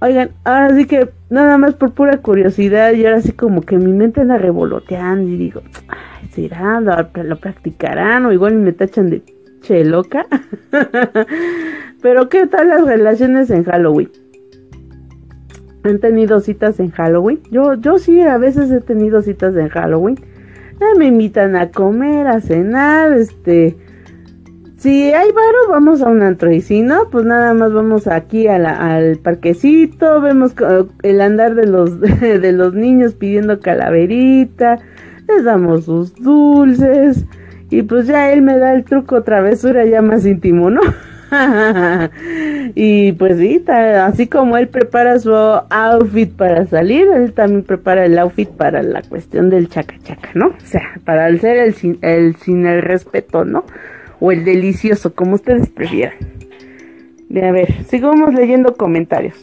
Oigan, ahora sí que nada más por pura curiosidad y ahora sí como que mi mente anda revoloteando y digo, ay, será, lo, lo practicarán o igual me tachan de che loca. <laughs> Pero ¿qué tal las relaciones en Halloween? ¿Han tenido citas en Halloween? Yo, yo sí, a veces he tenido citas en Halloween. Eh, me invitan a comer, a cenar, este, si hay varo, vamos a un antro. Y si no, pues nada más vamos aquí al parquecito, vemos el andar de los, <laughs> de los niños pidiendo calaverita, les damos sus dulces. Y pues ya él me da el truco travesura ya más íntimo, ¿no? <laughs> y pues sí, así como él prepara su outfit para salir, él también prepara el outfit para la cuestión del chaca chaca, ¿no? O sea, para el ser el el, sin el respeto, ¿no? O el delicioso, como ustedes prefieran. a ver, sigamos leyendo comentarios.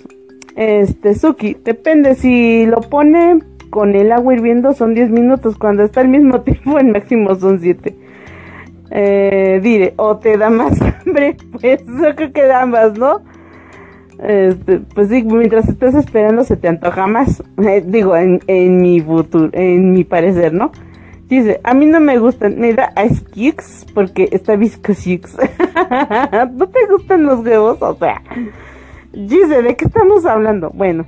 Este, Suki, depende si lo pone con el agua hirviendo son 10 minutos, cuando está al mismo <laughs> tiempo el máximo son 7. Eh, dire, o te da más <laughs> hambre, pues yo creo que da ambas, ¿no? Este, pues sí, mientras estés esperando se te antoja más, <laughs> eh, digo, en, en mi futuro, en mi parecer, ¿no? Dice, a mí no me gustan, me da Ice Kicks porque está Viscosix. <laughs> ¿No te gustan los huevos? O sea, dice, ¿de qué estamos hablando? Bueno,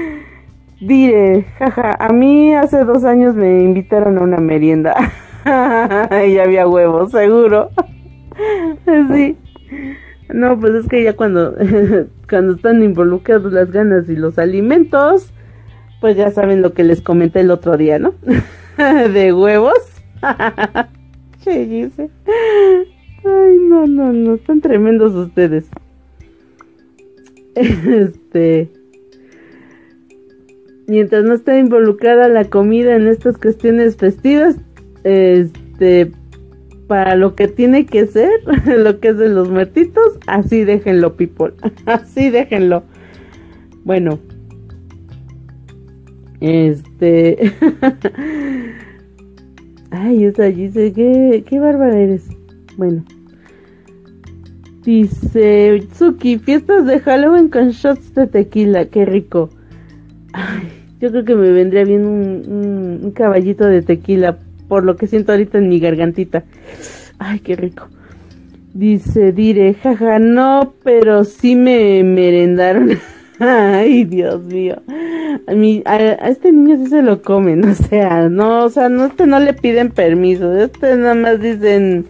<laughs> diré, jaja, a mí hace dos años me invitaron a una merienda <laughs> y había huevos, seguro. sí. No, pues es que ya cuando, cuando están involucrados las ganas y los alimentos, pues ya saben lo que les comenté el otro día, ¿no? <laughs> de huevos. <laughs> Ay, no, no, no, están tremendos ustedes. Este. Mientras no esté involucrada la comida en estas cuestiones festivas, este, para lo que tiene que ser, <laughs> lo que es de los muertitos, así déjenlo, people. Así déjenlo. Bueno, este. Ay, esa dice, qué, qué bárbara eres. Bueno. Dice Tsuki, fiestas de Halloween con shots de tequila, qué rico. Ay, yo creo que me vendría bien un, un, caballito de tequila, por lo que siento ahorita en mi gargantita. Ay, qué rico. Dice, diré, jaja, no, pero sí me merendaron. <laughs> <laughs> Ay, Dios mío. A, mi, a, este niño sí se lo comen, <laughs> o sea, no, o sea, no, este no le piden permiso, este nada más dicen,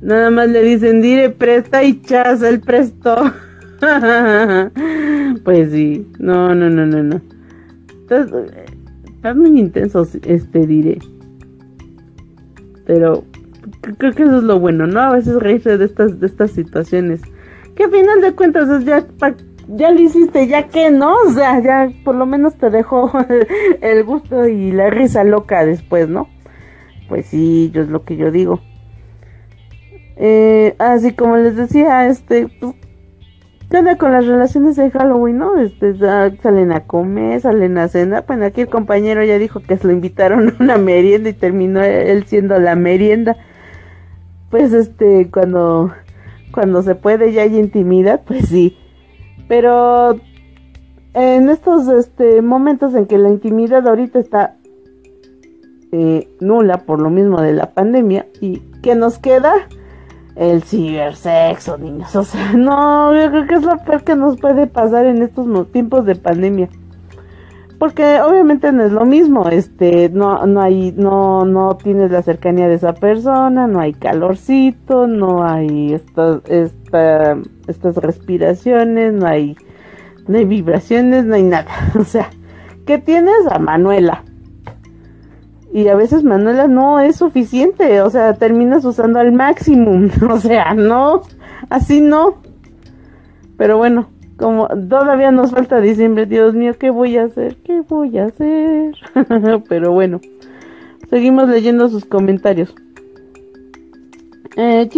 nada más le dicen, dire presta y chas, él prestó. <laughs> pues sí, no, no, no, no, no. Está muy intenso, este, diré. Pero creo que eso es lo bueno, ¿no? A veces reírse de estas, de estas situaciones. Que a final de cuentas es ya para ya lo hiciste, ya que no, o sea, ya por lo menos te dejó <laughs> el gusto y la risa loca después, ¿no? Pues sí, yo es lo que yo digo. Eh, así como les decía, este, pues, ¿qué onda con las relaciones de Halloween, no? Este, salen a comer, salen a cenar. Bueno, aquí el compañero ya dijo que se lo invitaron a una merienda y terminó él siendo la merienda. Pues este, cuando, cuando se puede ya hay intimidad, pues sí. Pero en estos este, momentos en que la intimidad ahorita está eh, nula por lo mismo de la pandemia y que nos queda el cibersexo, niños. O sea, <laughs> no, yo creo que es lo peor que nos puede pasar en estos tiempos de pandemia. Porque obviamente no es lo mismo, este, no, no hay, no, no tienes la cercanía de esa persona, no hay calorcito, no hay estas, esta, estas respiraciones, no hay, no hay vibraciones, no hay nada. <laughs> O sea, ¿qué tienes a Manuela? Y a veces Manuela no es suficiente, o sea, terminas usando al máximo, <laughs> o sea, no, así no. Pero bueno, como todavía nos falta diciembre, Dios mío, ¿qué voy a hacer? ¿Qué voy a hacer? <laughs> Pero bueno, seguimos leyendo sus comentarios. Eh,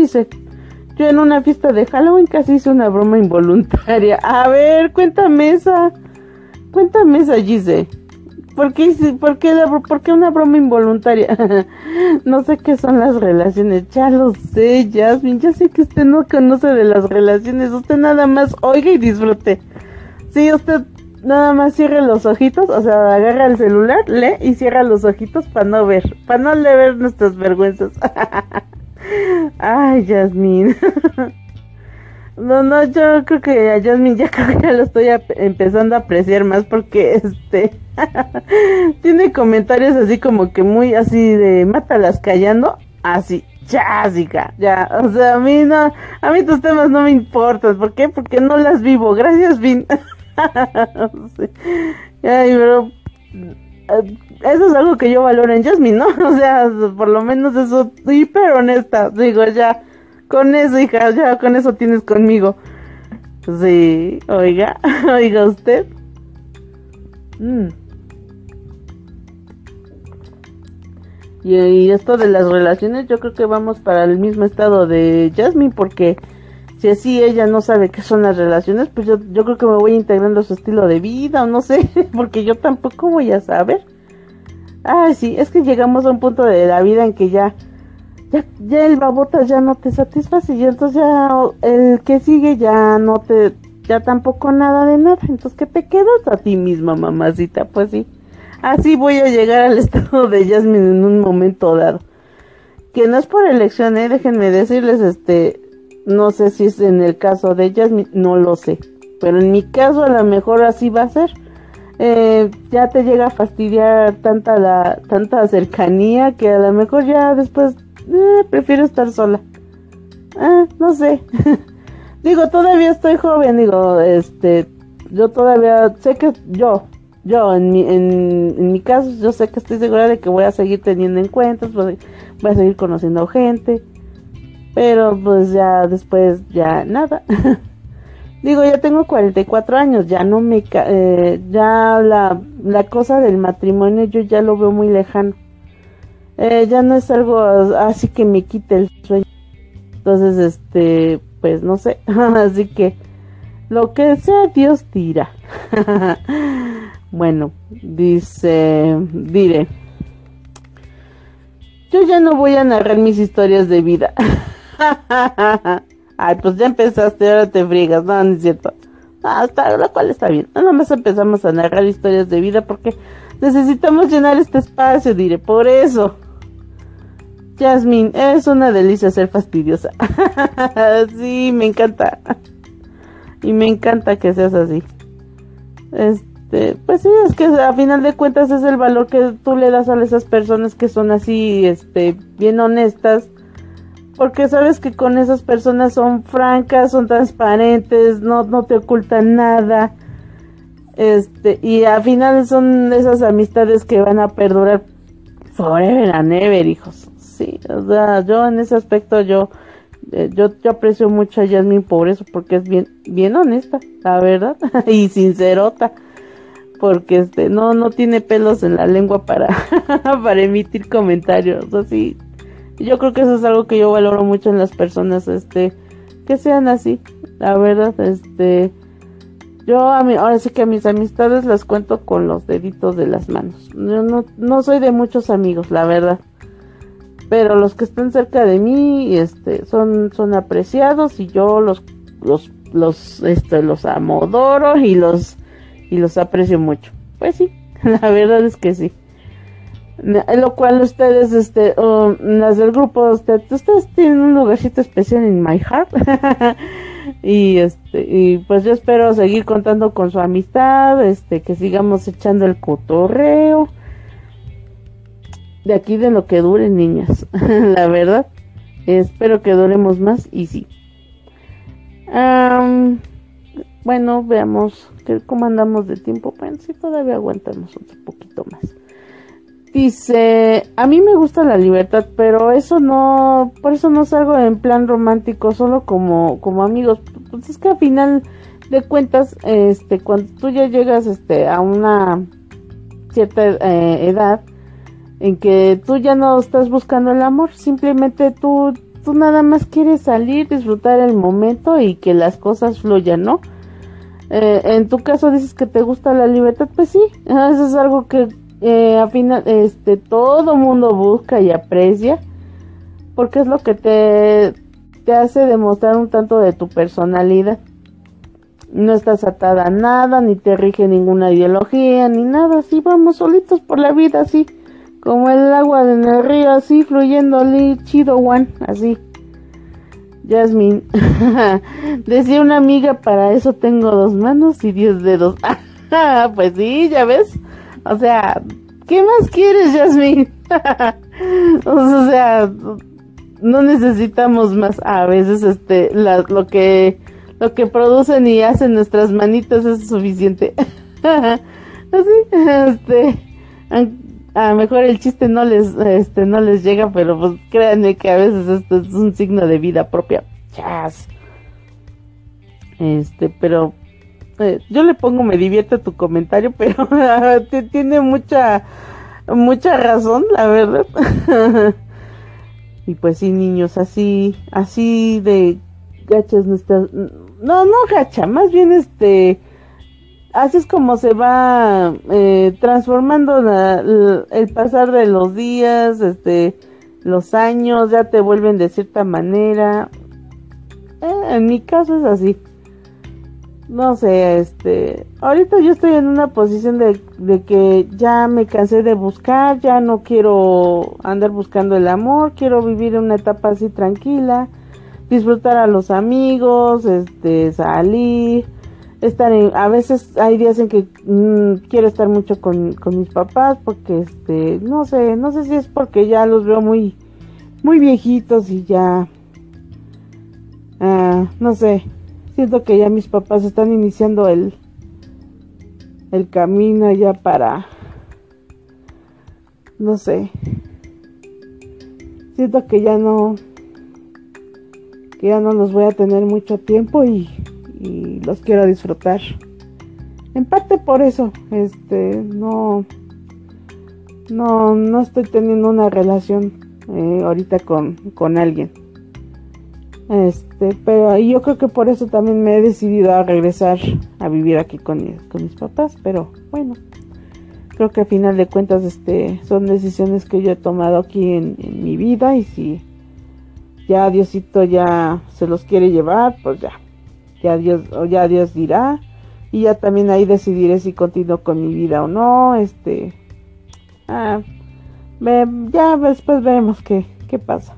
yo en una fiesta de Halloween casi hice una broma involuntaria. A ver, cuéntame esa. Cuéntame esa, Gise. ¿Por qué, por, qué ¿Por qué una broma involuntaria? <laughs> no sé qué son las relaciones. Ya lo sé, Jasmine. Ya sé que usted no conoce de las relaciones. Usted nada más oiga y disfrute. Sí, usted nada más cierre los ojitos. O sea, agarra el celular, lee y cierra los ojitos para no ver. Para no le ver nuestras vergüenzas. <laughs> Ay, Jasmine. <laughs> No, no, yo creo que a Jasmine ya <laughs> creo que lo estoy empezando a apreciar más porque este <laughs> tiene comentarios así como que muy así de mátalas callando, así, ya, ya, o sea, a mí no, a mí tus temas no me importan, ¿por qué? Porque no las vivo, gracias, Vin. <laughs> Ay, pero eh, eso es algo que yo valoro en Jasmine, ¿no? O sea, por lo menos eso, hiper honesta, digo, ya con eso, hija, ya con eso tienes conmigo. Sí, oiga, <laughs> oiga usted. Mm. Y, esto de las relaciones, yo creo que vamos para el mismo estado de Jasmine, porque si así ella no sabe qué son las relaciones, pues yo, yo creo que me voy integrando a su estilo de vida, o no sé, <laughs> porque yo tampoco voy a saber. Ah, sí, es que llegamos a un punto de la vida en que ya ya, ya el babota ya no te satisface y entonces ya el que sigue ya no te, ya tampoco nada de nada, entonces que te quedas a ti misma, mamacita, pues sí. Así voy a llegar al <laughs> estado de Jasmine en un momento dado. Que no es por elección, eh, déjenme decirles, este, no sé si es en el caso de Jasmine, no lo sé. Pero en mi caso a lo mejor así va a ser. Eh, ya te llega a fastidiar tanta la, tanta cercanía que a lo mejor ya después eh, prefiero estar sola. Eh, no sé. <laughs> digo, todavía estoy joven, digo, este, yo todavía sé que yo, yo en mi, en, mi caso, yo sé que estoy segura de que voy a seguir teniendo encuentros, voy, voy a seguir conociendo gente, pero pues ya después ya nada. <laughs> digo, ya tengo 44 años, ya no me, eh, ya la, la cosa del matrimonio yo ya lo veo muy lejano. Eh, ya no es algo así que me quite el sueño. Entonces, este, pues no sé. <laughs> así que lo que sea Dios tira. <laughs> bueno, dice, diré. Yo ya no voy a narrar mis historias de vida. <laughs> Ay, pues ya empezaste, ahora te friegas. No, no es cierto. hasta la cual está bien. Nada más empezamos a narrar historias de vida porque necesitamos llenar este espacio, diré. Por eso. Jasmine, es una delicia ser fastidiosa. <laughs> sí, me encanta. Y me encanta que seas así. Este, pues sí, es que a final de cuentas es el valor que tú le das a esas personas que son así, este, bien honestas. Porque sabes que con esas personas son francas, son transparentes, no, no te ocultan nada. Este, y al final son esas amistades que van a perdurar forever and ever, hijos sí, o sea, yo en ese aspecto yo, eh, yo, yo aprecio mucho a Jasmine por eso, porque es bien, bien honesta, la verdad, <laughs> y sincerota, porque este, no, no tiene pelos en la lengua para, <laughs> para emitir comentarios, así, yo creo que eso es algo que yo valoro mucho en las personas, este, que sean así, La verdad, este, yo a mí, ahora sí que a mis amistades las cuento con los deditos de las manos. Yo no, no soy de muchos amigos, la verdad. Pero los que están cerca de mí, este, son, son apreciados y yo los, los, los, este, los amodoro y los, y los aprecio mucho. Pues sí, <laughs> la verdad es que sí. Lo cual ustedes, este, las del grupo, ustedes, ustedes tienen un lugarcito especial en my heart. <laughs> y este, y pues yo espero seguir contando con su amistad, este, que sigamos echando el cotorreo. De aquí de lo que dure, niñas. <laughs> La verdad. Espero que duremos más y sí. bueno, veamos cómo andamos de tiempo. Bueno, sí, todavía aguantamos otro poquito más. Dice, a mí me gusta la libertad, pero eso no, por eso no salgo en plan romántico, solo como, como amigos. Pues es que al final de cuentas, este, cuando tú ya llegas, este, a una cierta eh, edad en que tú ya no estás buscando el amor, simplemente tú, tú nada más quieres salir, disfrutar el momento y que las cosas fluyan, ¿no? Eh, en tu caso dices que te gusta la libertad, pues sí, <laughs> eso es algo que eh, al final este todo mundo busca y aprecia porque es lo que te, te hace demostrar un tanto de tu personalidad. No estás atada a nada, ni te rige ninguna ideología, ni nada, así vamos solitos por la vida, así como el agua en el río, así fluyendo, chido, one, así. Jasmine, <laughs> decía una amiga, para eso tengo dos manos y diez dedos. <laughs> pues sí, ya ves. O sea, ¿qué más quieres, Jasmine? <laughs> o sea, no necesitamos más. A veces, este, lo que, lo que producen y hacen nuestras manitas es suficiente. Así, este, a lo mejor el chiste no les, este, no les llega, pero pues créanme que a veces esto es un signo de vida propia. Chas. Este, pero eh, yo le pongo me divierte tu comentario, <laughs> pero tiene mucha, mucha razón, la verdad. <laughs> y pues sí, niños, así, así de gachas nuestras, no, no gacha, más bien este, así es como se va eh, transformando el pasar de los días, este, los años, ya te vuelven de cierta manera. Eh, en mi caso es así no sé, este, ahorita yo estoy en una posición de, de, que ya me cansé de buscar, ya no quiero andar buscando el amor, quiero vivir una etapa así tranquila, disfrutar a los amigos, este, salir, estar en, a veces hay días en que mm, quiero estar mucho con, con mis papás porque, este, no sé, no sé si es porque ya los veo muy, muy viejitos y ya, ah, no sé, Siento que ya mis papás están iniciando el, el camino ya para, no sé, siento que ya no, que ya no los voy a tener mucho tiempo y, y los quiero disfrutar. En parte por eso, este, no, no, no estoy teniendo una relación eh, ahorita con, con alguien. Este, pero yo creo que por eso también me he decidido a regresar a vivir aquí con, mis papás, pero bueno, creo que a final de cuentas este, son decisiones que yo he tomado aquí en, mi vida y si ya Diosito ya se los quiere llevar, pues ya, ya Dios, ya Dios dirá y ya también ahí decidiré si continúo con mi vida o no, este, ah, ya después veremos qué, qué pasa.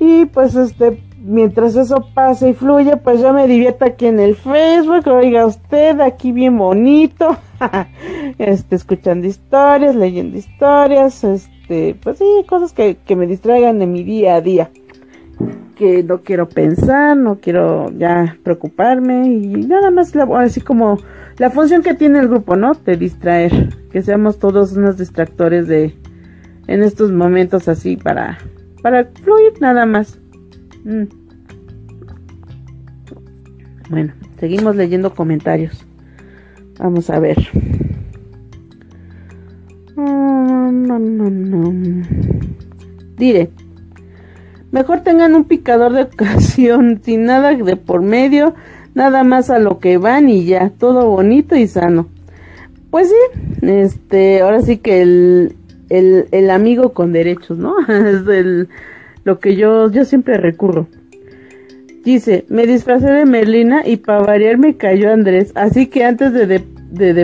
Y pues este, mientras eso pase y fluye, pues yo me divierto aquí en el Facebook, oiga usted, aquí bien bonito, <laughs> este, escuchando historias, leyendo historias, este, pues sí, cosas que, que me distraigan de mi día a día. Que no quiero pensar, no quiero ya preocuparme y nada más, así como la función que tiene el grupo, ¿no? De distraer, que seamos todos unos distractores de, en estos momentos así para para fluir nada más. Mm. Bueno, seguimos leyendo comentarios. Vamos a ver. Mm, no, no, no. Dire. Mejor tengan un picador de ocasión, <laughs> sin nada de por medio, nada más a lo que van y ya, todo bonito y sano. Pues sí, este, ahora sí que el, el, el amigo con derechos, ¿no? <laughs> es el, lo que yo, yo siempre recurro. Dice, me disfracé de Merlina y para variar me cayó Andrés, así que antes de, de,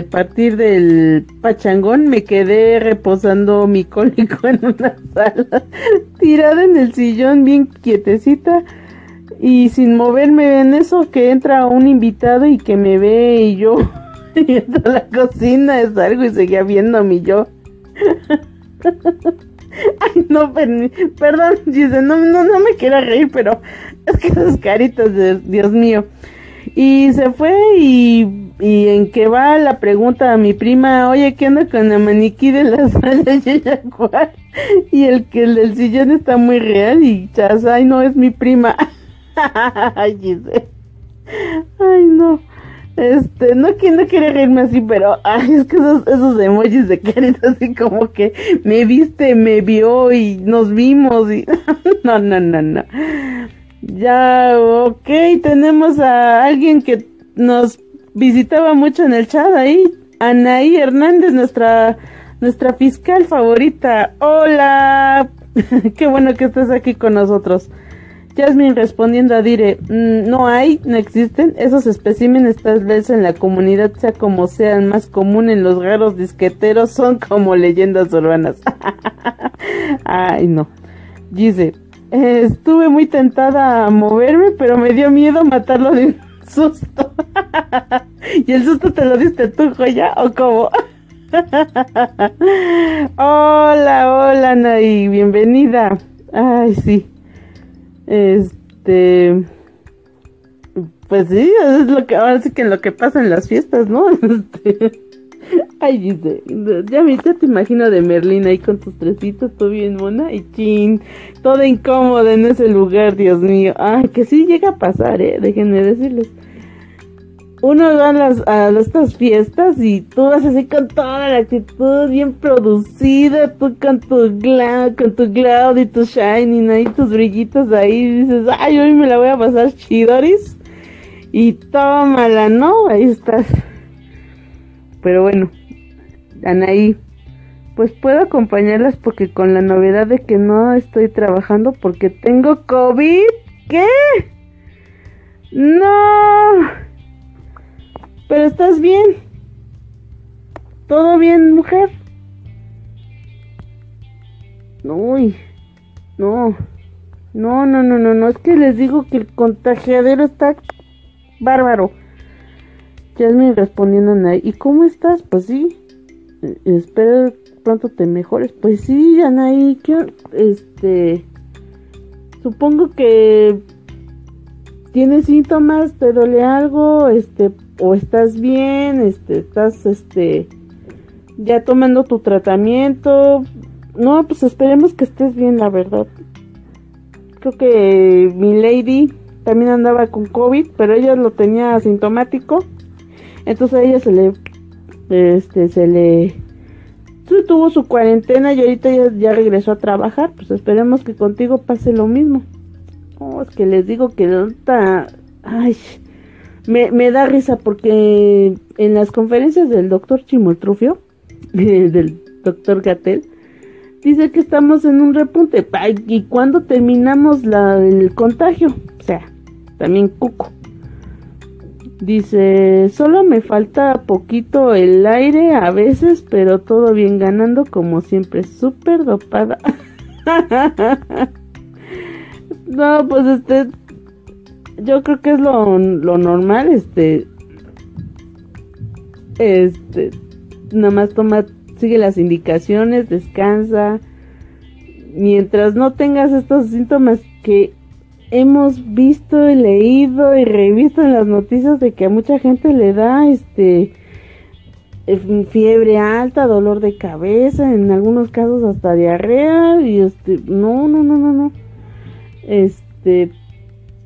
partir del pachangón me quedé reposando mi cólico <laughs> en una sala, tirada en el sillón bien quietecita y sin moverme en eso que entra un invitado y que me ve y yo <laughs> y entra a la cocina es algo y seguía viéndome yo. <laughs> Ay, no, perdón, dice, no, no, no me quiero reír, pero es que esas caritas de Dios mío. Y se fue y, y en que va la pregunta a mi prima, oye, ¿qué onda con el maniquí de la <laughs> sala Y el que el del sillón está muy real y chas, ay, no, es mi prima. <laughs> ay, no. Este, no, no quiere reírme así, pero ay, es que esos, esos emojis de caritas <laughs> así como que me viste, me vio y nos vimos y no, no, no, no. Ya, ok, tenemos a alguien que nos visitaba mucho en el chat ahí, Anaí Hernández, nuestra nuestra fiscal favorita. Hola, <laughs> qué bueno que estás aquí con nosotros. Jasmine respondiendo a Dire, mm, no hay, no existen, esos especímenes tal vez en la comunidad sea como sean más común en los raros disqueteros, son como leyendas urbanas. <laughs> Ay, no. Dice, estuve muy tentada a moverme, pero me dio miedo matarlo de un susto. <laughs> ¿Y el susto te lo diste tú, joya? ¿O cómo? <laughs> hola, hola, Nay, bienvenida. Ay, sí. Este. Pues sí, es lo que ahora sí que lo que pasa en las fiestas, ¿no? <laughs> Este. <laughs> Ay, dice, ya, ya te imagino de Merlín ahí con tus tresitos, todo bien mona y chin, todo incómodo en ese lugar, Dios mío. Ay, que sí llega a pasar, eh, déjenme decirles uno va a, las, a estas fiestas y tú vas así con toda la actitud bien producida, tú con tu glow, con tu glow y tu shining ahí, tus brillitos ahí, y dices, ay, hoy me la voy a pasar chidoris. Y tómala, ¿no? Ahí estás. Pero bueno, Anaí, pues puedo acompañarlas porque con la novedad de que no estoy trabajando porque tengo COVID. ¿Qué? No. Pero estás bien. ¿Todo bien, mujer? Uy, no. No, no, no, no, no. Es que les digo que el contagiadero está bárbaro. Jasmine respondiendo a ¿Y cómo estás? Pues sí. Eh, espero pronto te mejores. Pues sí, Anaí. ¿qué? Este. Supongo que. ¿Tienes síntomas? ¿Te duele algo? Este o estás bien, este, estás, este, ya tomando tu tratamiento. No, pues esperemos que estés bien, la verdad. Creo que mi lady también andaba con COVID, pero ella lo tenía asintomático. Entonces a ella se le, este, se le, tuvo su cuarentena y ahorita ya, regresó a trabajar. Pues esperemos que contigo pase lo mismo. Oh, es que les digo que ahorita, ay, me, da risa porque en las conferencias del doctor Chimoltrufio, <laughs> del doctor Gatel, dice que estamos en un repunte. ¿Y cuándo terminamos la, el contagio? O sea, también cuco. Dice, solo me falta poquito el aire a veces, pero todo bien ganando como siempre, súper dopada. <laughs> no, pues este, yo creo que es lo, normal, este, este, nada más toma, sigue las indicaciones, descansa, mientras no tengas estos síntomas que hemos visto y leído y revisto en las noticias de que a mucha gente le da, este, fiebre alta, dolor de cabeza, en algunos casos hasta diarrea y este, no, no, no, no, no, este,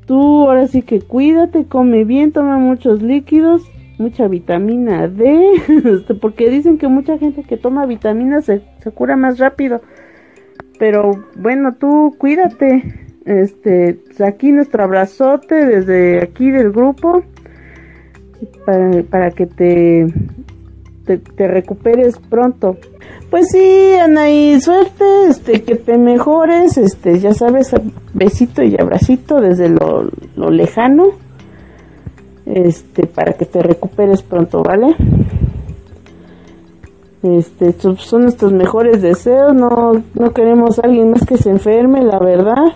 Tú ahora sí que cuídate, come bien, toma muchos líquidos, mucha vitamina D, <laughs> este, porque dicen que mucha gente que toma vitaminas se, cura más rápido. Pero bueno, tú cuídate. Este, aquí nuestro abrazote desde aquí del grupo para, para que te, te, recuperes pronto. Pues sí, Anaí, suerte, este, que te mejores, este, ya sabes, besito y abracito desde lo, lo lejano, este, para que te recuperes pronto, ¿vale? Este, son nuestros mejores deseos, no, no queremos a alguien más que se enferme, la verdad.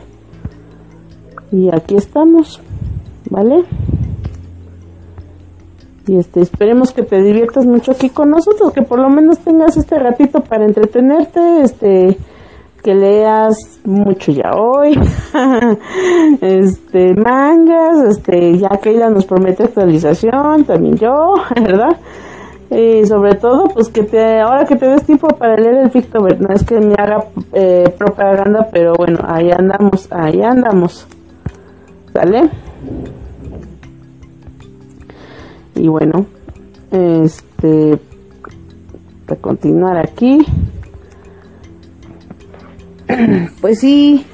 Y aquí estamos, ¿vale? Y este, esperemos que te diviertas mucho aquí con nosotros, que por lo menos tengas este ratito para entretenerte, este, que leas mucho ya hoy, <laughs> este, mangas, este, ya Keila nos promete actualización, también yo, <laughs> ¿verdad? Y sobre todo, pues que te, ahora que te des tiempo para leer el Fictober, no es que me haga eh, propaganda, pero bueno, ahí andamos, ahí andamos. Y bueno, este, para continuar aquí, <clears throat> pues sí,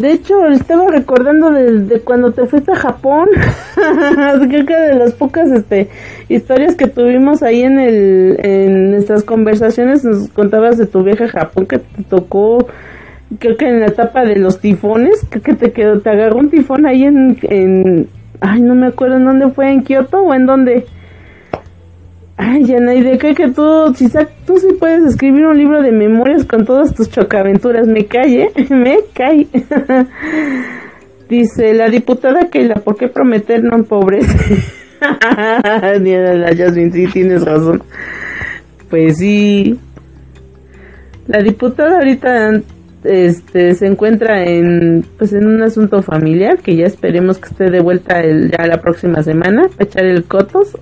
de hecho, estaba recordando de, cuando te fuiste a Japón. <laughs> Creo que de las pocas este, historias que tuvimos ahí en, el, en nuestras conversaciones nos contabas de tu viaje a Japón que te tocó, creo que en la etapa de los tifones, creo que te quedó, te agarró un tifón ahí en, en ay, no me acuerdo en dónde fue, en Kioto o en dónde. Ay, Yanaide, creo que tú, si tú sí puedes escribir un libro de memorias con todas tus chocaventuras. Me cae, ¿eh? <laughs> Me cae. <laughs> Dice la diputada Keila, ¿por qué prometer no empobrece? <laughs> la Jasmine, sí, tienes razón. Pues sí. La diputada ahorita este se encuentra en pues en un asunto familiar que ya esperemos que esté de vuelta el, ya la próxima semana para echar el cotos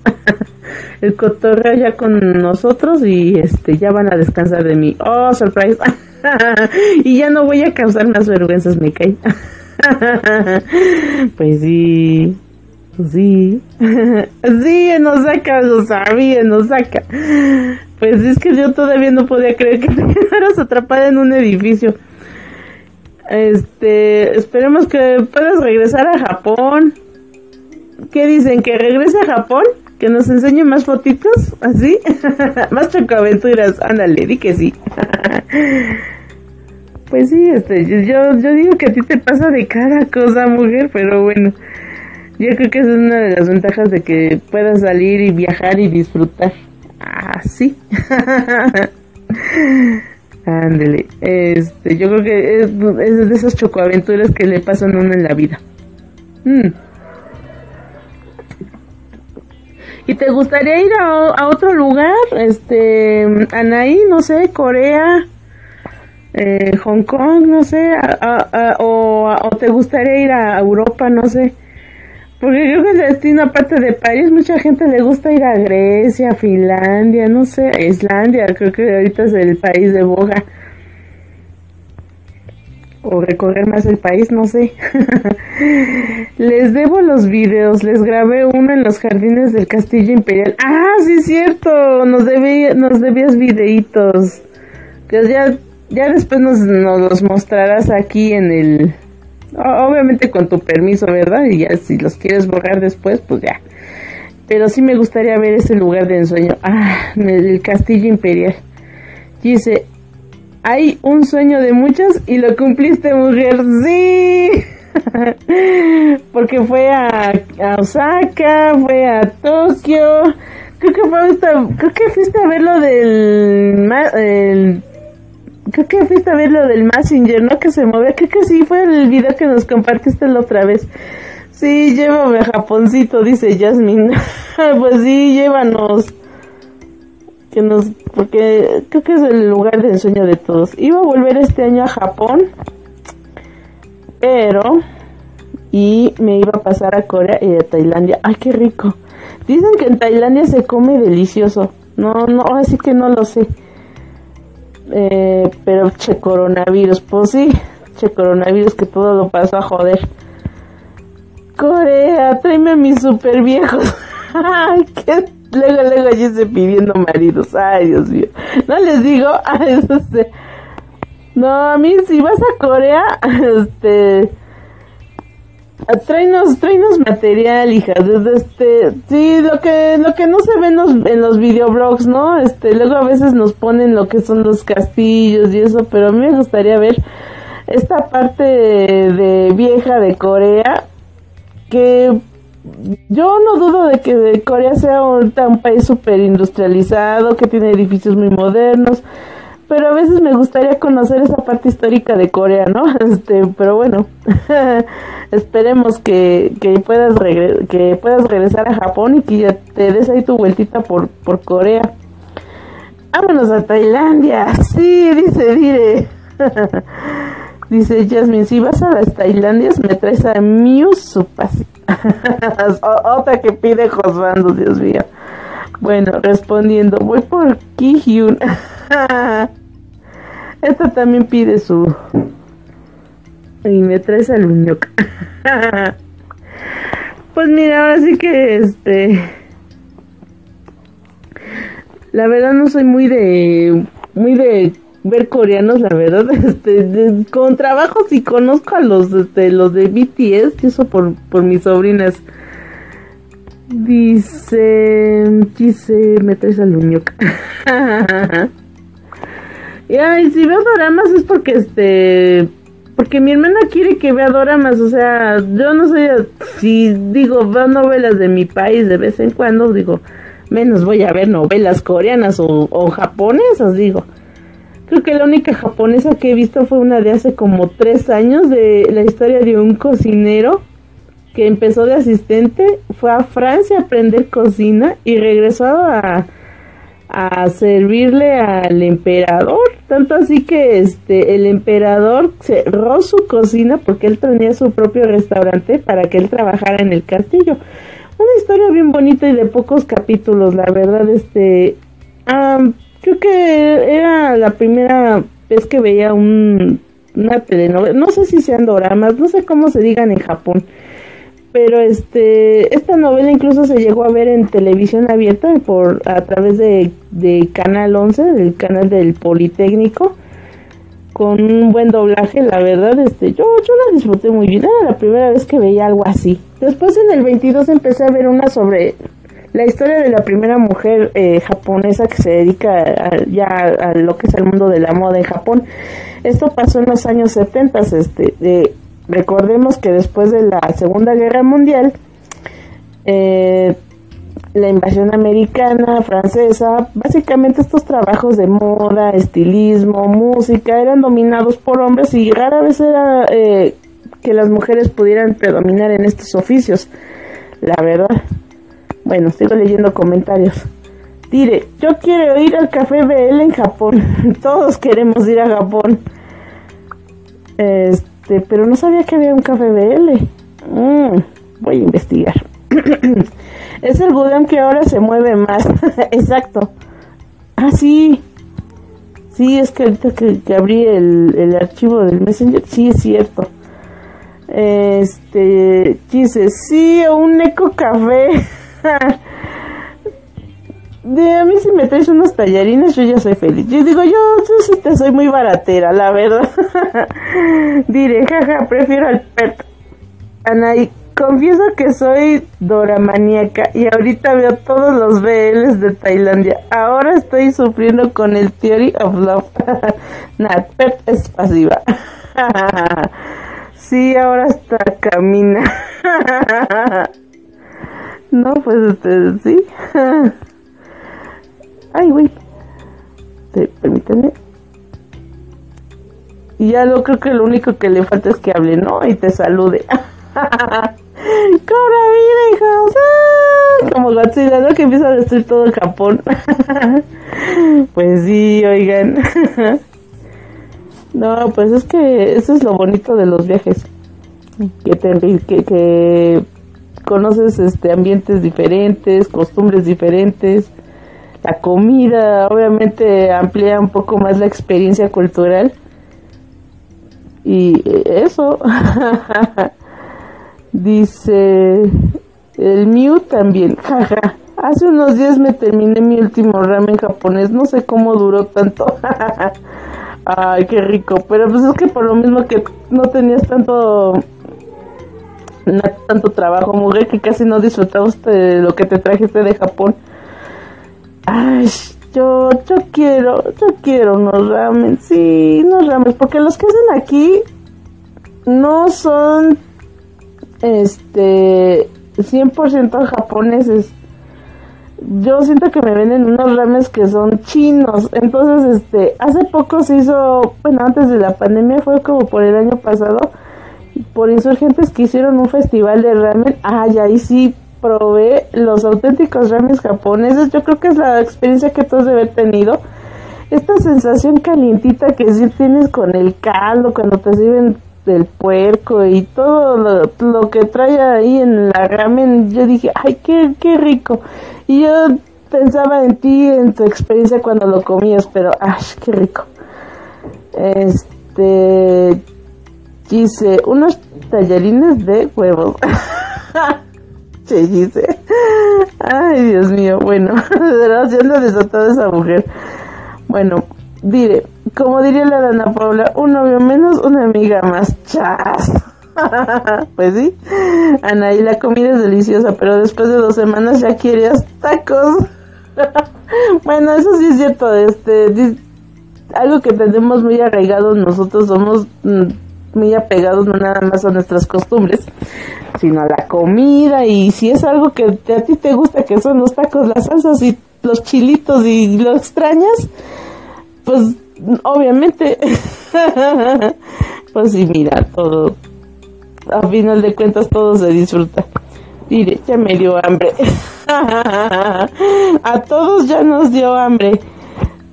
<laughs> el cotorreo ya con nosotros y este ya van a descansar de mí. Oh surprise. <laughs> Y ya no voy a causar más vergüenzas me cae. <laughs> Pues sí pues sí. Sí en Osaka lo sabía en Osaka. Pues es que yo todavía no podía creer que te quedaras atrapada en un edificio este, esperemos que puedas regresar a Japón. ¿Qué dicen? ¿Que regrese a Japón? ¿Que nos enseñe más fotitos? ¿Así? <laughs> más chocoaventuras. Ándale, di que sí. <laughs> pues sí, este, yo, yo digo que a ti te pasa de cada cosa, mujer, pero bueno. Yo creo que es una de las ventajas de que puedas salir y viajar y disfrutar. Así. Ah, <laughs> Ándele, este, yo creo que es, de esas chocoaventuras que le pasan a uno en la vida. Mm. ¿Y te gustaría ir a, otro lugar? Este, Anaí, no sé, Corea, eh, Hong Kong, no sé, o, o, te gustaría ir a Europa, no sé. Porque creo que el destino, aparte de París, mucha gente le gusta ir a Grecia, Finlandia, no sé, Islandia, creo que ahorita es el país de boga. O recorrer más el país, no sé. <laughs> les debo los videos, les grabé uno en los jardines del Castillo Imperial. Ah, sí es cierto, nos, debí, nos debías videitos. Ya, ya después nos, nos los mostrarás aquí en el Obviamente con tu permiso, ¿verdad? Y ya si los quieres borrar después, pues ya. Pero sí me gustaría ver ese lugar de ensueño. Ah, el castillo imperial. Dice, hay un sueño de muchos y lo cumpliste, mujer. Sí. <laughs> Porque fue a, Osaka, fue a Tokio. Creo que fue creo que fuiste a ver lo del el creo que fuiste a ver lo del Messenger, ¿no? Que se movía, creo que sí, fue el video que nos compartiste la otra vez. Sí, llévame a Japoncito, dice Jasmine. <laughs> pues sí, llévanos. Que nos, porque creo que es el lugar de ensueño de todos. Iba a volver este año a Japón, pero, y me iba a pasar a Corea y a Tailandia. Ay, qué rico. Dicen que en Tailandia se come delicioso. No, no, así que no lo sé. Eh, pero che coronavirus, pues sí, che coronavirus que todo lo pasó a joder. Corea, tráeme a mis super viejos. <laughs> Que luego, luego allí se pidiendo maridos. Ay, Dios mío. No les digo, <laughs> eso No, a mí si vas a Corea, <laughs> este Tráenos, tráenos material, hija. Este, sí, lo que, lo que no se ve en los, en los videoblogs, ¿no? Este, luego a veces nos ponen lo que son los castillos y eso, pero a mí me gustaría ver esta parte de, vieja de Corea, que yo no dudo de que Corea sea un, un país súper industrializado, que tiene edificios muy modernos, pero a veces me gustaría conocer esa parte histórica de Corea, ¿no? <laughs> Este, pero bueno, <laughs> esperemos que, que puedas que puedas regresar a Japón y que te des ahí tu vueltita por, por Corea. Vámonos a Tailandia, sí, dice Dire. <laughs> dice Jasmine, si vas a las Tailandias me traes a Miu Supasi. Otra que pide Josbando, Dios mío. Bueno, respondiendo, voy por Kihyun. <laughs> Esta también pide su. Y me traes al <laughs> pues mira, ahora sí que este. La verdad no soy muy de. Muy de ver coreanos, la verdad. <laughs> Este, con trabajo sí conozco a los, este, los de BTS, y eso por, por mis sobrinas. Dice, dice, me traes al uñoc. Y si veo doramas es porque este porque mi hermana quiere que vea doramas, o sea, yo no sé si digo, veo novelas de mi país de vez en cuando, digo, menos voy a ver novelas coreanas o, o japonesas, digo. Creo que la única japonesa que he visto fue una de hace como tres años de la historia de un cocinero que empezó de asistente, fue a Francia a aprender cocina y regresó a, a servirle al emperador, tanto así que este el emperador cerró su cocina porque él tenía su propio restaurante para que él trabajara en el castillo. Una historia bien bonita y de pocos capítulos, la verdad, este creo que era la primera vez que veía un una telenovela, no sé si sean doramas, no sé cómo se digan en Japón pero este esta novela incluso se llegó a ver en televisión abierta por a través de, de Canal 11, del canal del Politécnico con un buen doblaje, la verdad, este yo yo la disfruté muy bien, era la primera vez que veía algo así. Después en el 22 empecé a ver una sobre la historia de la primera mujer eh, japonesa que se dedica ya a, lo que es el mundo de la moda en Japón. Esto pasó en los años 70, este, de Recordemos que después de la Segunda Guerra Mundial, eh, la invasión americana, francesa, básicamente estos trabajos de moda, estilismo, música, eran dominados por hombres y rara vez era eh, que las mujeres pudieran predominar en estos oficios, la verdad. Bueno, sigo leyendo comentarios. Dire, yo quiero ir al café BL en Japón. <laughs> Todos queremos ir a Japón. Este este, pero no sabía que había un café BL. Mm, voy a investigar. <clears throat> es el Gudam que ahora se mueve más. <laughs> Exacto. Ah, sí. Sí, es que ahorita que, abrí el, el, archivo del Messenger, sí es cierto. Este, dice, sí, un eco café. <laughs> De a mí si me traes unos tallarines, yo ya soy feliz. Yo digo, yo, sí te soy muy baratera, la verdad. <laughs> Diré, jaja, prefiero al pet. Anaí, confieso que soy doramaníaca y ahorita veo todos los BLs de Tailandia. Ahora estoy sufriendo con el Theory of Love. <laughs> Nah, pet es pasiva. <laughs> sí, ahora está camina. no, pues ustedes sí. Ay, güey. Permíteme. Y ya lo creo que lo único que le falta es que hable, ¿no? Y te salude. <laughs> ¡Cobra vida, hijos! ¡Ah! Como Godzilla, ¿no? Que empieza a destruir todo el Japón. <laughs> pues sí, oigan. <laughs> no, pues es que eso es lo bonito de los viajes. Que te que, que conoces este ambientes diferentes, costumbres diferentes la comida, obviamente amplía un poco más la experiencia cultural. Y eso, <laughs> dice el Mew también. <laughs> Hace unos días me terminé mi último ramen japonés, no sé cómo duró tanto. <laughs> Ay, qué rico. Pero pues es que por lo mismo que no tenías tanto tanto trabajo, mujer, que casi no disfrutabas de lo que te trajiste de Japón. Ay, yo, yo quiero, yo quiero unos ramen, sí, unos ramen, porque los que hacen aquí no son, este, 100% japoneses. Yo siento que me venden unos rames que son chinos. Entonces, este, hace poco se hizo, bueno, antes de la pandemia, fue como por el año pasado, por insurgentes que hicieron un festival de ramen. Ay, ahí sí probé los auténticos ramen japoneses. Yo creo que es la experiencia que todos deben haber tenido. Esta sensación calientita que sí tienes con el caldo cuando te sirven del puerco y todo lo, que trae ahí en la ramen, yo dije, ay, qué, qué rico. Y yo pensaba en ti, en tu experiencia cuando lo comías, pero, ay, qué rico. Este, dice, unos tallarines de huevos. <laughs> che, dice. Ay, Dios mío, bueno, <laughs> de verdad, ya anda desatada esa mujer. Bueno, diré, como diría la Dana Paula, un novio menos, una amiga más. Chas. <laughs> pues sí, Anaí, la comida es deliciosa, pero después de dos semanas ya querías tacos. <laughs> bueno, eso sí es cierto, este, algo que tenemos muy arraigado nosotros somos mm, muy apegados no nada más a nuestras costumbres, sino a la comida y si es algo que a ti te gusta, que son los tacos, las salsas y los chilitos y lo extrañas, pues obviamente, <laughs> pues sí, mira, todo, a final de cuentas todo se disfruta. Mire, ya me dio hambre. <laughs> a todos ya nos dio hambre.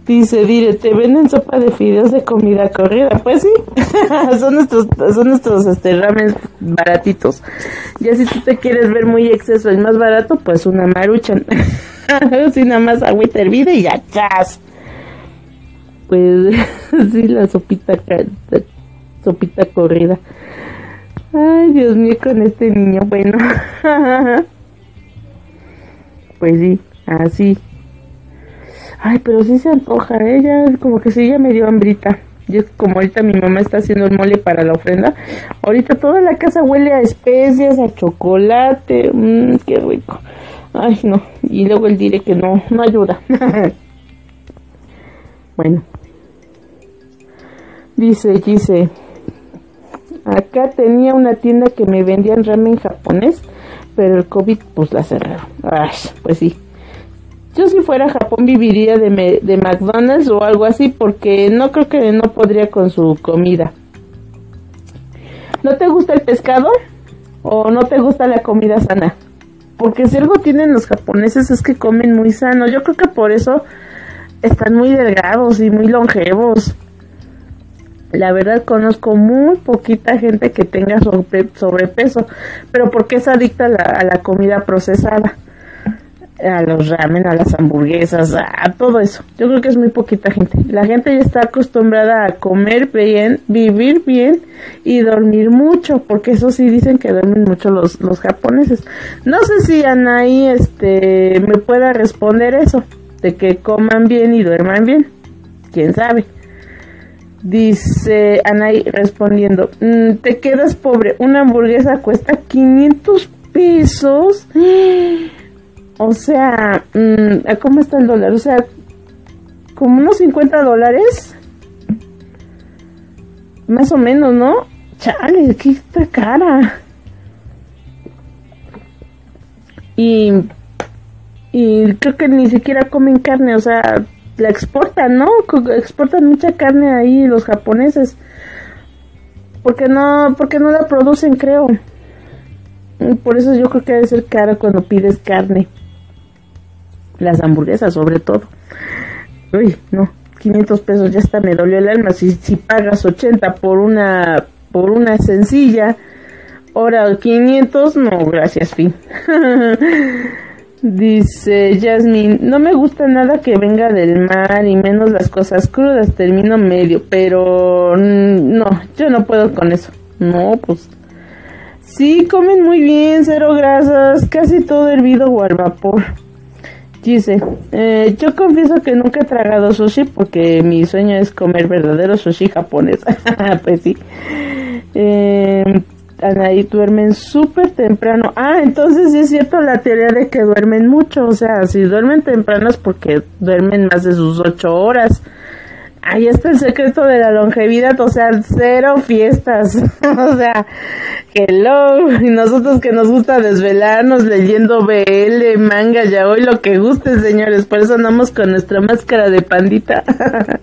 Dice, dire, te venden sopa de fideos de comida corrida. Pues sí, <laughs> son nuestros, son nuestros este, ramen baratitos. Ya si tú te quieres ver muy exceso y más barato, pues una maruchan. Así <laughs> nada más agüita hervida y ya, chas pues <laughs> sí, la sopita, sopita corrida. Ay, Dios mío, con este niño, bueno. pues sí, así. Ay, pero sí se antoja, ella ¿eh? como que sí, ya me dio hambrita. Y es como ahorita mi mamá está haciendo el mole para la ofrenda. Ahorita toda la casa huele a especias, a chocolate. Mmm, qué rico. Ay, no. Y luego él diré que no, no ayuda. <laughs> bueno, Dice, dice, acá tenía una tienda que me vendían ramen japonés, pero el COVID pues la cerraron. Pues sí. Yo si fuera a Japón viviría de, McDonald's o algo así porque no creo que no podría con su comida. ¿No te gusta el pescado? ¿O no te gusta la comida sana? Porque si algo tienen los japoneses es que comen muy sano. Yo creo que por eso están muy delgados y muy longevos. La verdad conozco muy poquita gente que tenga sobrepeso, pero porque es adicta a la comida procesada, a los ramen, a las hamburguesas, a, todo eso. Yo creo que es muy poquita gente. La gente ya está acostumbrada a comer bien, vivir bien y dormir mucho, porque eso sí dicen que duermen mucho los, los japoneses. No sé si Anaí este, me pueda responder eso, de que coman bien y duerman bien. ¿Quién sabe? Dice Anaí respondiendo, mm, te quedas pobre, una hamburguesa cuesta 500 pesos. <gasps> <gasps> O sea, mm, ¿cómo está el dólar? O sea, como unos 50 dólares. Más o menos, ¿no? Chale, aquí está cara. Y, y creo que ni siquiera comen carne, o sea, la exportan, ¿no? Exportan mucha carne ahí los japoneses. Porque no, porque no la producen, creo. Por eso yo creo que debe ser caro cuando pides carne. Las hamburguesas, sobre todo. Uy, no, 500 pesos ya está, me dolió el alma. Si, si pagas 80 por una, por una sencilla, ahora 500, no, gracias, fin. <laughs> Dice Jasmine, no me gusta nada que venga del mar y menos las cosas crudas, termino medio, pero no, yo no puedo con eso. No, pues sí, comen muy bien, cero grasas, casi todo hervido o al vapor. Dice, eh, yo confieso que nunca he tragado sushi porque mi sueño es comer verdadero sushi japonés. <laughs> pues sí. Eh, duermen súper temprano. Ah, entonces sí es cierto la teoría de que duermen mucho. O sea, si duermen temprano es porque duermen más de sus ocho horas. Ahí está el secreto de la longevidad, o sea, cero fiestas. <laughs> o sea, hello. Y nosotros que nos gusta desvelarnos leyendo BL, manga, ya hoy lo que guste, señores. Por eso andamos con nuestra máscara de pandita.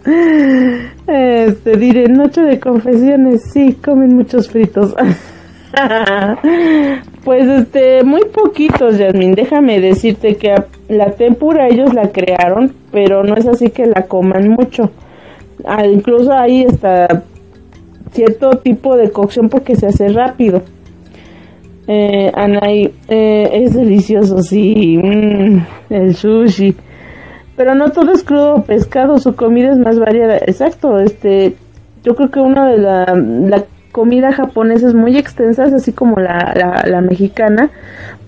<laughs> este, diré, noche de confesiones, sí, comen muchos fritos. <laughs> pues este, muy poquitos, Yasmin. Déjame decirte que la tempura ellos la crearon, pero no es así que la coman mucho incluso ahí está cierto tipo de cocción porque se hace rápido. Eh, eh, es delicioso, sí, mm, el sushi. Pero no todo es crudo pescado, su comida es más variada. Exacto, este, yo creo que una de la, la comida japonesa es muy extensa, así como la, la, la, mexicana,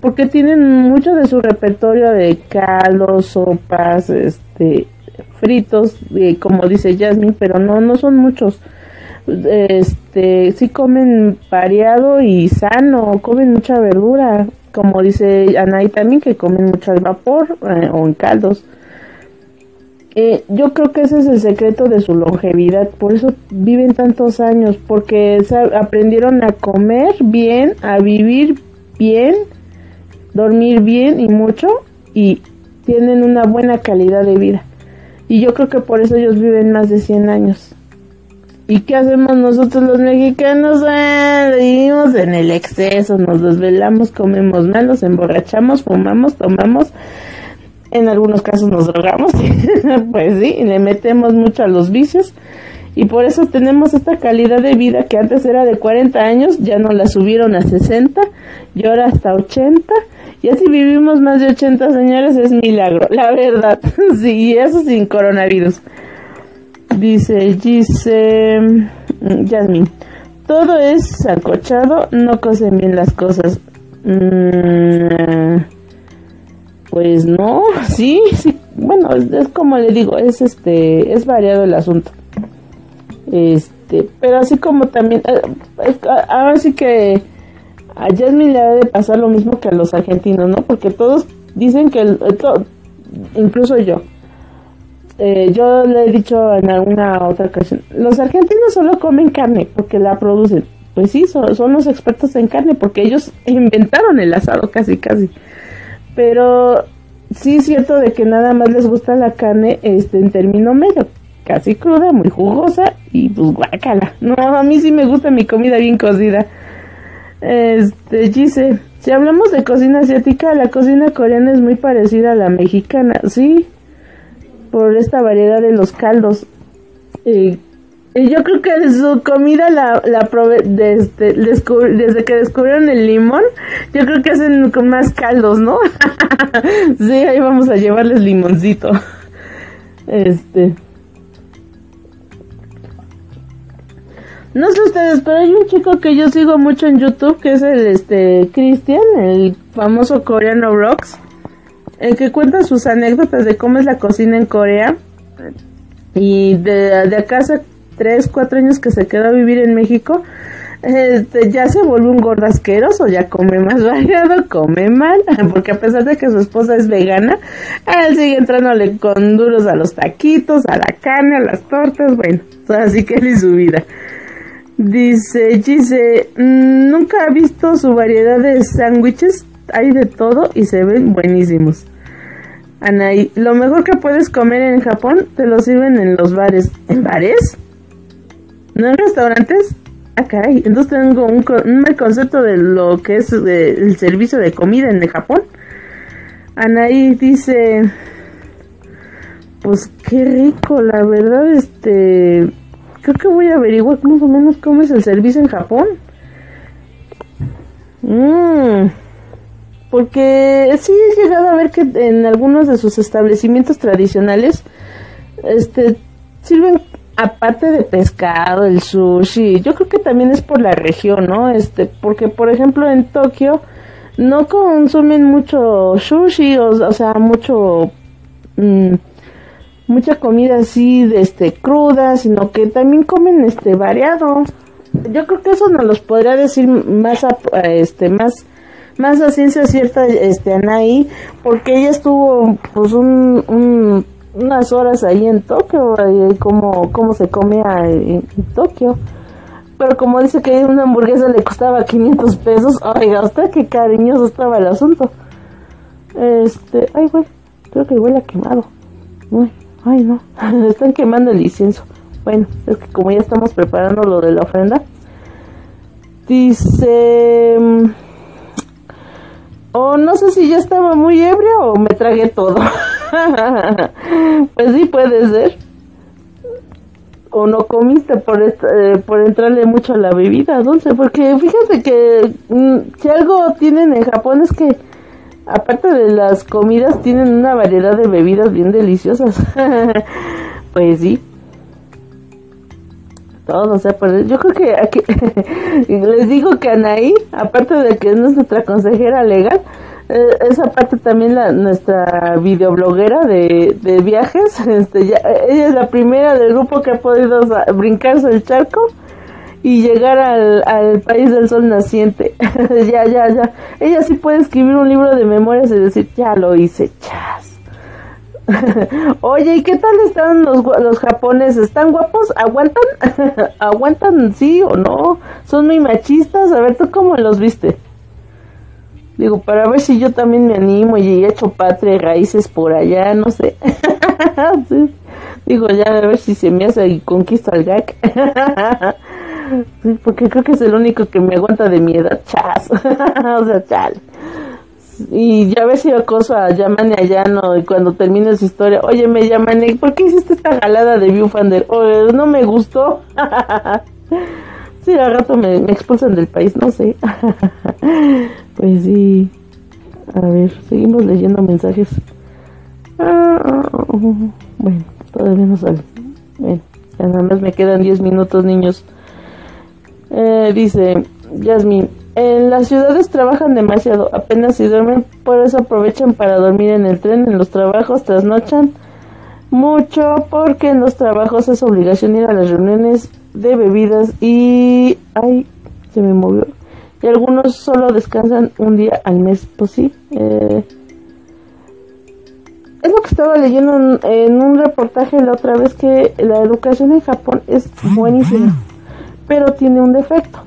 porque tienen mucho de su repertorio de caldos, sopas, este, fritos, eh, como dice Jasmine, pero no, no son muchos. Este, sí comen variado y sano, comen mucha verdura, como dice Anaí también, que comen mucho al vapor eh, o en caldos. Eh, yo creo que ese es el secreto de su longevidad, por eso viven tantos años, porque aprendieron a comer bien, a vivir bien, dormir bien y mucho, y tienen una buena calidad de vida. Y yo creo que por eso ellos viven más de 100 años. ¿Y qué hacemos nosotros los mexicanos? Ah, vivimos en el exceso, nos desvelamos, comemos mal, nos emborrachamos, fumamos, tomamos. En algunos casos nos drogamos, <laughs> pues sí, y le metemos mucho a los vicios. Y por eso tenemos esta calidad de vida que antes era de 40 años, ya no la subieron a 60 y ahora hasta 80 y así vivimos más de 80 señores, es milagro, la verdad. <laughs> sí, y eso sin coronavirus. Dice, dice Jasmine, todo es sacochado, no cocen bien las cosas. Mm, pues no, <laughs> sí, sí, bueno, es, como le digo, es este, es variado el asunto. Este, pero así como también, eh, ahora sí que a Jasmine le debe pasar lo mismo que a los argentinos, ¿no? Porque todos dicen que, el, incluso yo, eh, yo le he dicho en alguna otra ocasión, los argentinos solo comen carne porque la producen. Pues sí, son, son los expertos en carne porque ellos <laughs> inventaron el asado casi, casi. Pero sí es cierto de que nada más les gusta la carne este, en término medio, casi cruda, muy jugosa y pues guácala. No, a mí sí me gusta mi comida bien cocida. Este, dice, si hablamos de cocina asiática, la cocina coreana es muy parecida a la mexicana, sí, por esta variedad de los caldos. y yo creo que su comida la, la probé desde, desde que descubrieron el limón, yo creo que hacen con más caldos, ¿no? <laughs> sí, ahí vamos a llevarles limoncito. Este. No sé ustedes, pero hay un chico que yo sigo mucho en YouTube que es el este Christian, el famoso coreano Rocks, el que cuenta sus anécdotas de cómo es la cocina en Corea. Y de, de acá hace 3, 4 años que se quedó a vivir en México, este, ya se vuelve un gordo asqueroso, ya come más <laughs> variado, come mal, <laughs> porque a pesar de que su esposa es vegana, él sigue entrándole con duros a los taquitos, a la carne, a las tortas, bueno, así que él y su vida. Dice, dice, mm, nunca ha visto su variedad de sándwiches, hay de todo y se ven buenísimos. Anaí, lo mejor que puedes comer en Japón te lo sirven en los bares. ¿En bares? ¿No en restaurantes? Ah, caray, entonces tengo un, un concepto de lo que es el servicio de comida en Japón. Anaí dice, pues qué rico, la verdad, este Creo que voy a averiguar más o menos cómo es el servicio en Japón. Mm. porque sí he llegado a ver que en algunos de sus establecimientos tradicionales este sirven aparte de pescado, el sushi, yo creo que también es por la región, ¿no? Este, porque por ejemplo en Tokio no consumen mucho sushi, o, o sea, mucho mm, mucha comida así de este cruda, sino que también comen este variado. Yo creo que eso nos los podría decir más a, este más más a ciencia cierta este Anaí, porque ella estuvo pues un, unas horas ahí en Tokio, y como cómo se come en, Tokio. Pero como dice que una hamburguesa le costaba 500 pesos, oiga, usted qué cariñoso estaba el asunto. Este, ay, güey, creo que huele a quemado. Ay, no, <laughs> están quemando el incienso. Bueno, es que como ya estamos preparando lo de la ofrenda, dice, o no sé si ya estaba muy ebrio o me tragué todo. <laughs> pues sí puede ser. O no comiste por, eh, por entrarle mucho a la bebida dulce, porque fíjate que mm, si algo tienen en Japón es que aparte de las comidas tienen una variedad de bebidas bien deliciosas. <laughs> pues sí. Todo, o sea, pues yo creo que aquí <laughs> les digo que Anaí, aparte de que es nuestra consejera legal, eh, esa parte también la nuestra videobloguera de, de viajes, <laughs> este, ya, ella es la primera del grupo que ha podido brincarse el charco y llegar al, al país del sol naciente. <laughs> ya, ya, ya. Ella sí puede escribir un libro de memorias y decir, ya lo hice, chas. <laughs> Oye, ¿y qué tal están los, los japoneses? ¿Están guapos? ¿Aguantan? <laughs> ¿Aguantan sí o no? ¿Son muy machistas? A ver, ¿tú cómo los viste? Digo, para ver si yo también me animo y he hecho patria y raíces por allá, no sé. Digo, ya a ver si se me hace y conquista al GAC. porque creo que es el único que me aguanta de mi edad, chas. <laughs> o sea, chal. Y ya ves si acoso a Yamane Ayano y cuando termine su historia, oye, me llaman, ¿por qué hiciste esta galada de Viewfinder? Oye, no me gustó. <laughs> sí, al rato me, me expulsan del país, no sé. <laughs> Pues sí. A ver, seguimos leyendo mensajes. Ah, bueno, todavía no sale. Bueno, ya nada más me quedan 10 minutos, niños. Eh, dice Yasmin, en las ciudades trabajan demasiado, apenas si duermen, por eso aprovechan para dormir en el tren, en los trabajos, trasnochan mucho, porque en los trabajos es obligación ir a las reuniones de bebidas y... Ay, se me movió. Y algunos solo descansan un día al mes, pues sí. Eh, es lo que estaba leyendo en, un reportaje la otra vez que la educación en Japón es buenísima, pero tiene un defecto.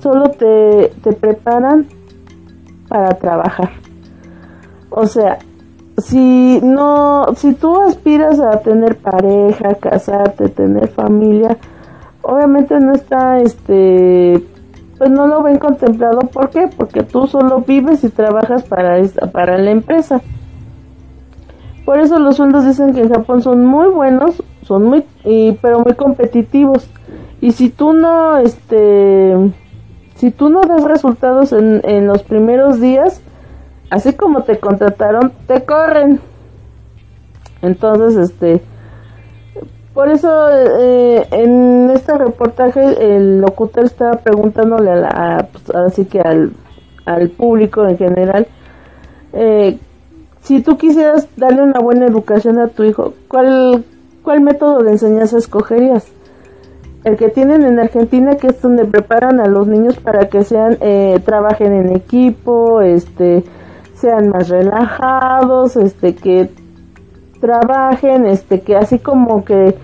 Solo te, te preparan para trabajar. O sea, si no, si tú aspiras a tener pareja, casarte, tener familia, obviamente no está este pues no lo ven contemplado. ¿Por qué? Porque tú solo vives y trabajas para, esta, para la empresa. Por eso los sueldos dicen que en Japón son muy buenos, son muy, y, pero muy competitivos. Y si tú no, este, si tú no das resultados en, en los primeros días, así como te contrataron, te corren. Entonces, este, por eso, eh, en este reportaje, el locutor estaba preguntándole a la, pues, así que al, al, público en general, eh, si tú quisieras darle una buena educación a tu hijo, ¿cuál, cuál método de enseñanza escogerías? El que tienen en Argentina, que es donde preparan a los niños para que sean, eh, trabajen en equipo, este, sean más relajados, este, que trabajen, este, que así como que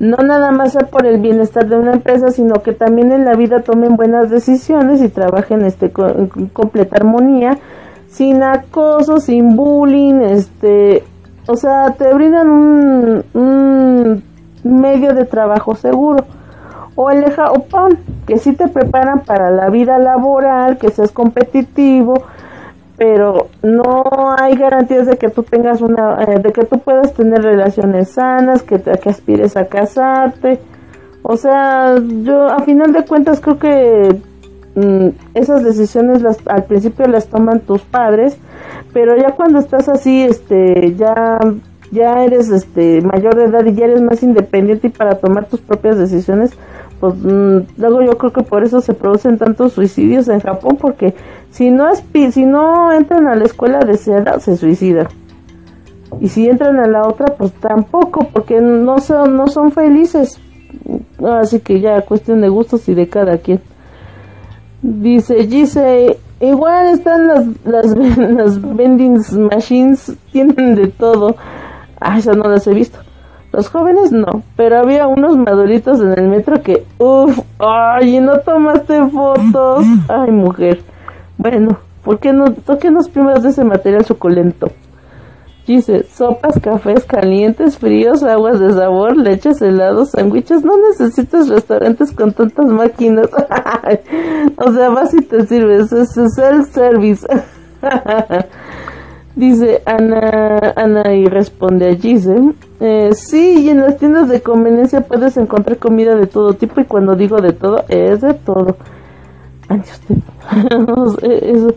no nada más sea por el bienestar de una empresa, sino que también en la vida tomen buenas decisiones y trabajen este con, completa armonía, sin acoso, sin bullying, este, o sea, te brindan un, un medio de trabajo seguro. O el pan que sí te preparan para la vida laboral, que seas competitivo, pero no hay garantías de que tú tengas una, eh, de que tú puedas tener relaciones sanas, que, que aspires a casarte. O sea, yo a final de cuentas creo que mm, esas decisiones las, al principio las toman tus padres, pero ya cuando estás así, este, ya ya eres este mayor de edad y ya eres más independiente y para tomar tus propias decisiones, pues mm, luego yo creo que por eso se producen tantos suicidios en Japón porque si no si no entran a la escuela de seda se suicidan Y si entran a la otra, pues tampoco, porque no son, no son felices. Así que ya cuestión de gustos y de cada quien. Dice dice igual están las, las, <laughs> las vending machines, tienen de todo. Ah, esas no las he visto. Los jóvenes no, pero había unos maduritos en el metro que, uff, ay, no tomaste fotos. Ay, mujer. Bueno, ¿por qué no, toquenos primero de ese material suculento? Dice, sopas, cafés calientes, fríos, aguas de sabor, leches, helados, sándwiches. No necesitas restaurantes con tantas máquinas. <laughs> o sea, vas y te sirves. Es el service. <laughs> Dice Ana, Ana y responde a Giselle. Eh, sí, y en las tiendas de conveniencia puedes encontrar comida de todo tipo y cuando digo de todo, es de todo. Ay, usted. <laughs>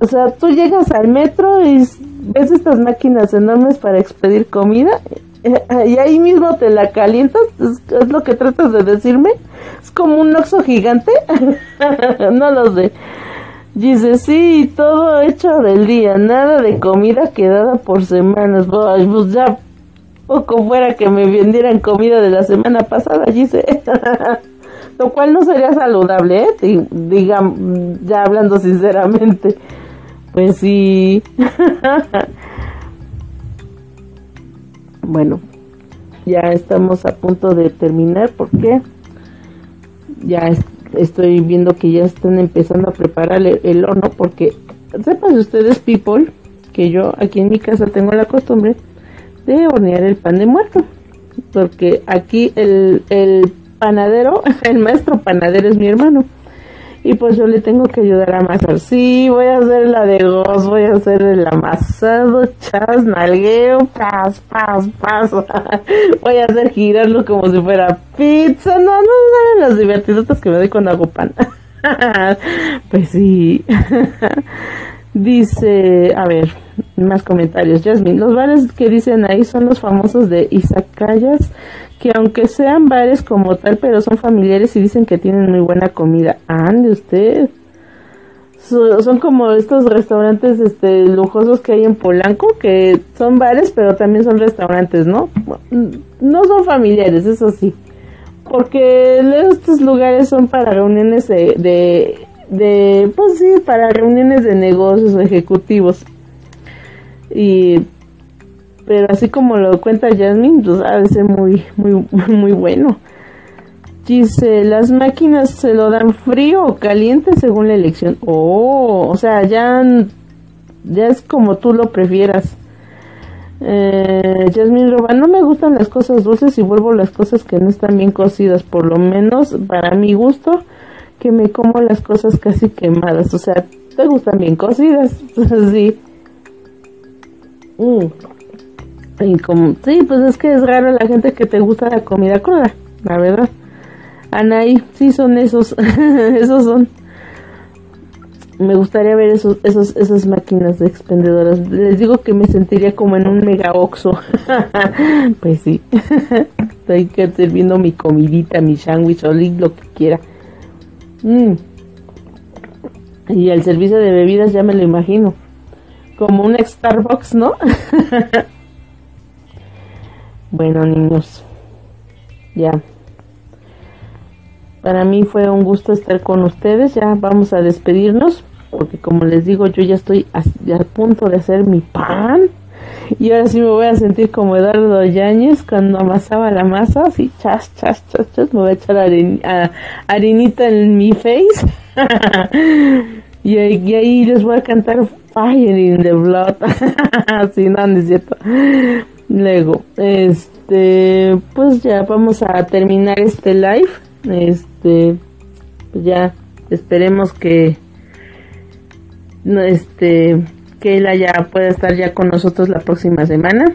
o sea, tú llegas al metro y ves estas máquinas enormes para expedir comida eh, y ahí mismo te la calientas, es, lo que tratas de decirme. Es como un oxo gigante. <laughs> no lo sé. Dice, sí, todo hecho del día, nada de comida quedada por semanas. Pues ya poco fuera que me vendieran comida de la semana pasada, dice. <laughs> lo cual no sería saludable, ¿eh? Digamos, ya hablando sinceramente. Pues sí. <laughs> bueno, ya estamos a punto de terminar porque ya estoy viendo que ya están empezando a preparar el, horno porque sepan ustedes people que yo aquí en mi casa tengo la costumbre de hornear el pan de muerto porque aquí el, el panadero <laughs> el maestro panadero es mi hermano y pues yo le tengo que ayudar a amasar. Sí, voy a hacer la de gos, voy a hacer el amasado, chas, nalgueo, pas, pas, pas. <laughs> voy a hacer girarlo como si fuera pizza. No, no saben las divertidotas que me doy cuando hago pan. <laughs> pues sí. <laughs> Dice, a ver, más comentarios. Jasmine, los bares que dicen ahí son los famosos de Izakayas que aunque sean bares como tal, pero son familiares y dicen que tienen muy buena comida. Ande usted. son como estos restaurantes este lujosos que hay en Polanco, que son bares, pero también son restaurantes, ¿no? No son familiares, eso sí. Porque estos lugares son para reuniones de, de, de pues sí, para reuniones de negocios ejecutivos. Y pero así como lo cuenta Jasmine, pues ha de ser muy, muy, <laughs> muy bueno. Dice, las máquinas se lo dan frío o caliente según la elección. Oh, o sea, ya, ya es como tú lo prefieras. Eh, Jasmine Roba, no me gustan las cosas dulces y vuelvo las cosas que no están bien cocidas, por lo menos para mi gusto, que me como las cosas casi quemadas. O sea, te gustan bien cocidas, <laughs> sí. Mm. Y sí, pues es que es raro la gente que te gusta la comida cruda, la verdad. Anaí, sí son esos, <laughs> esos son. Me gustaría ver esos, esos, esas máquinas de expendedoras. Les digo que me sentiría como en un mega oxo. <laughs> pues sí. <laughs> Estoy sirviendo mi comidita, mi sándwich o lo que quiera. Mm. Y el servicio de bebidas ya me lo imagino. Como un Starbucks, ¿no? <laughs> Bueno, niños, ya. Para mí fue un gusto estar con ustedes. Ya vamos a despedirnos, porque como les digo, yo ya estoy a, punto de hacer mi pan. Y ahora sí me voy a sentir como Eduardo Yáñez cuando amasaba la masa, así chas, chas, chas, chas, me voy a echar harinita en mi face. <laughs> y, y, ahí les voy a cantar Fire in the Blood. <laughs> así, no, no es cierto. Luego, este, pues ya vamos a terminar este live. Este, pues ya esperemos que, no, este, que él ya pueda estar ya con nosotros la próxima semana.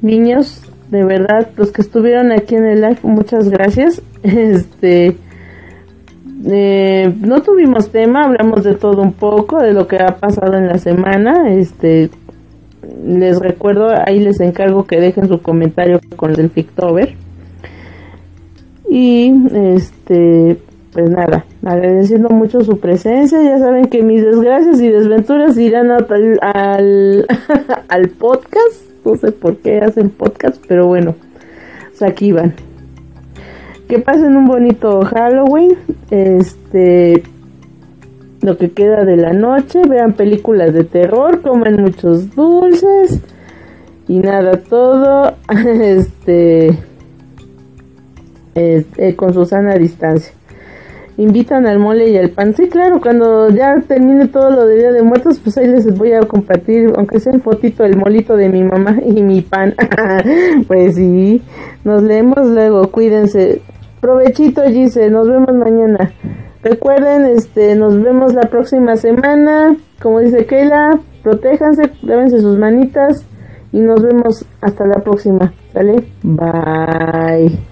Niños, de verdad, los que estuvieron aquí en el live, muchas gracias. <laughs> Este, eh, no tuvimos tema, hablamos de todo un poco, de lo que ha pasado en la semana. Este, les recuerdo, ahí les encargo que dejen su comentario con el Fictober. Y este pues nada, agradeciendo mucho su presencia. Ya saben que mis desgracias y desventuras irán al, al, <laughs> podcast. No sé por qué hacen podcast, pero bueno, pues aquí van. Que pasen un bonito Halloween. Este, lo que queda de la noche. Vean películas de terror, comen muchos dulces. Y nada, todo <laughs> este, este con su sana distancia invitan al mole y al pan. Sí, claro, cuando ya termine todo lo de Día de Muertos, pues ahí les voy a compartir, aunque sea en fotito, el molito de mi mamá <laughs> y mi pan. <laughs> pues sí, nos leemos luego, cuídense. Provechito, Gise, nos vemos mañana. Recuerden, este, nos vemos la próxima semana. Como dice Keila, protéjanse, lávense sus manitas y nos vemos hasta la próxima. ¿Sale? Bye.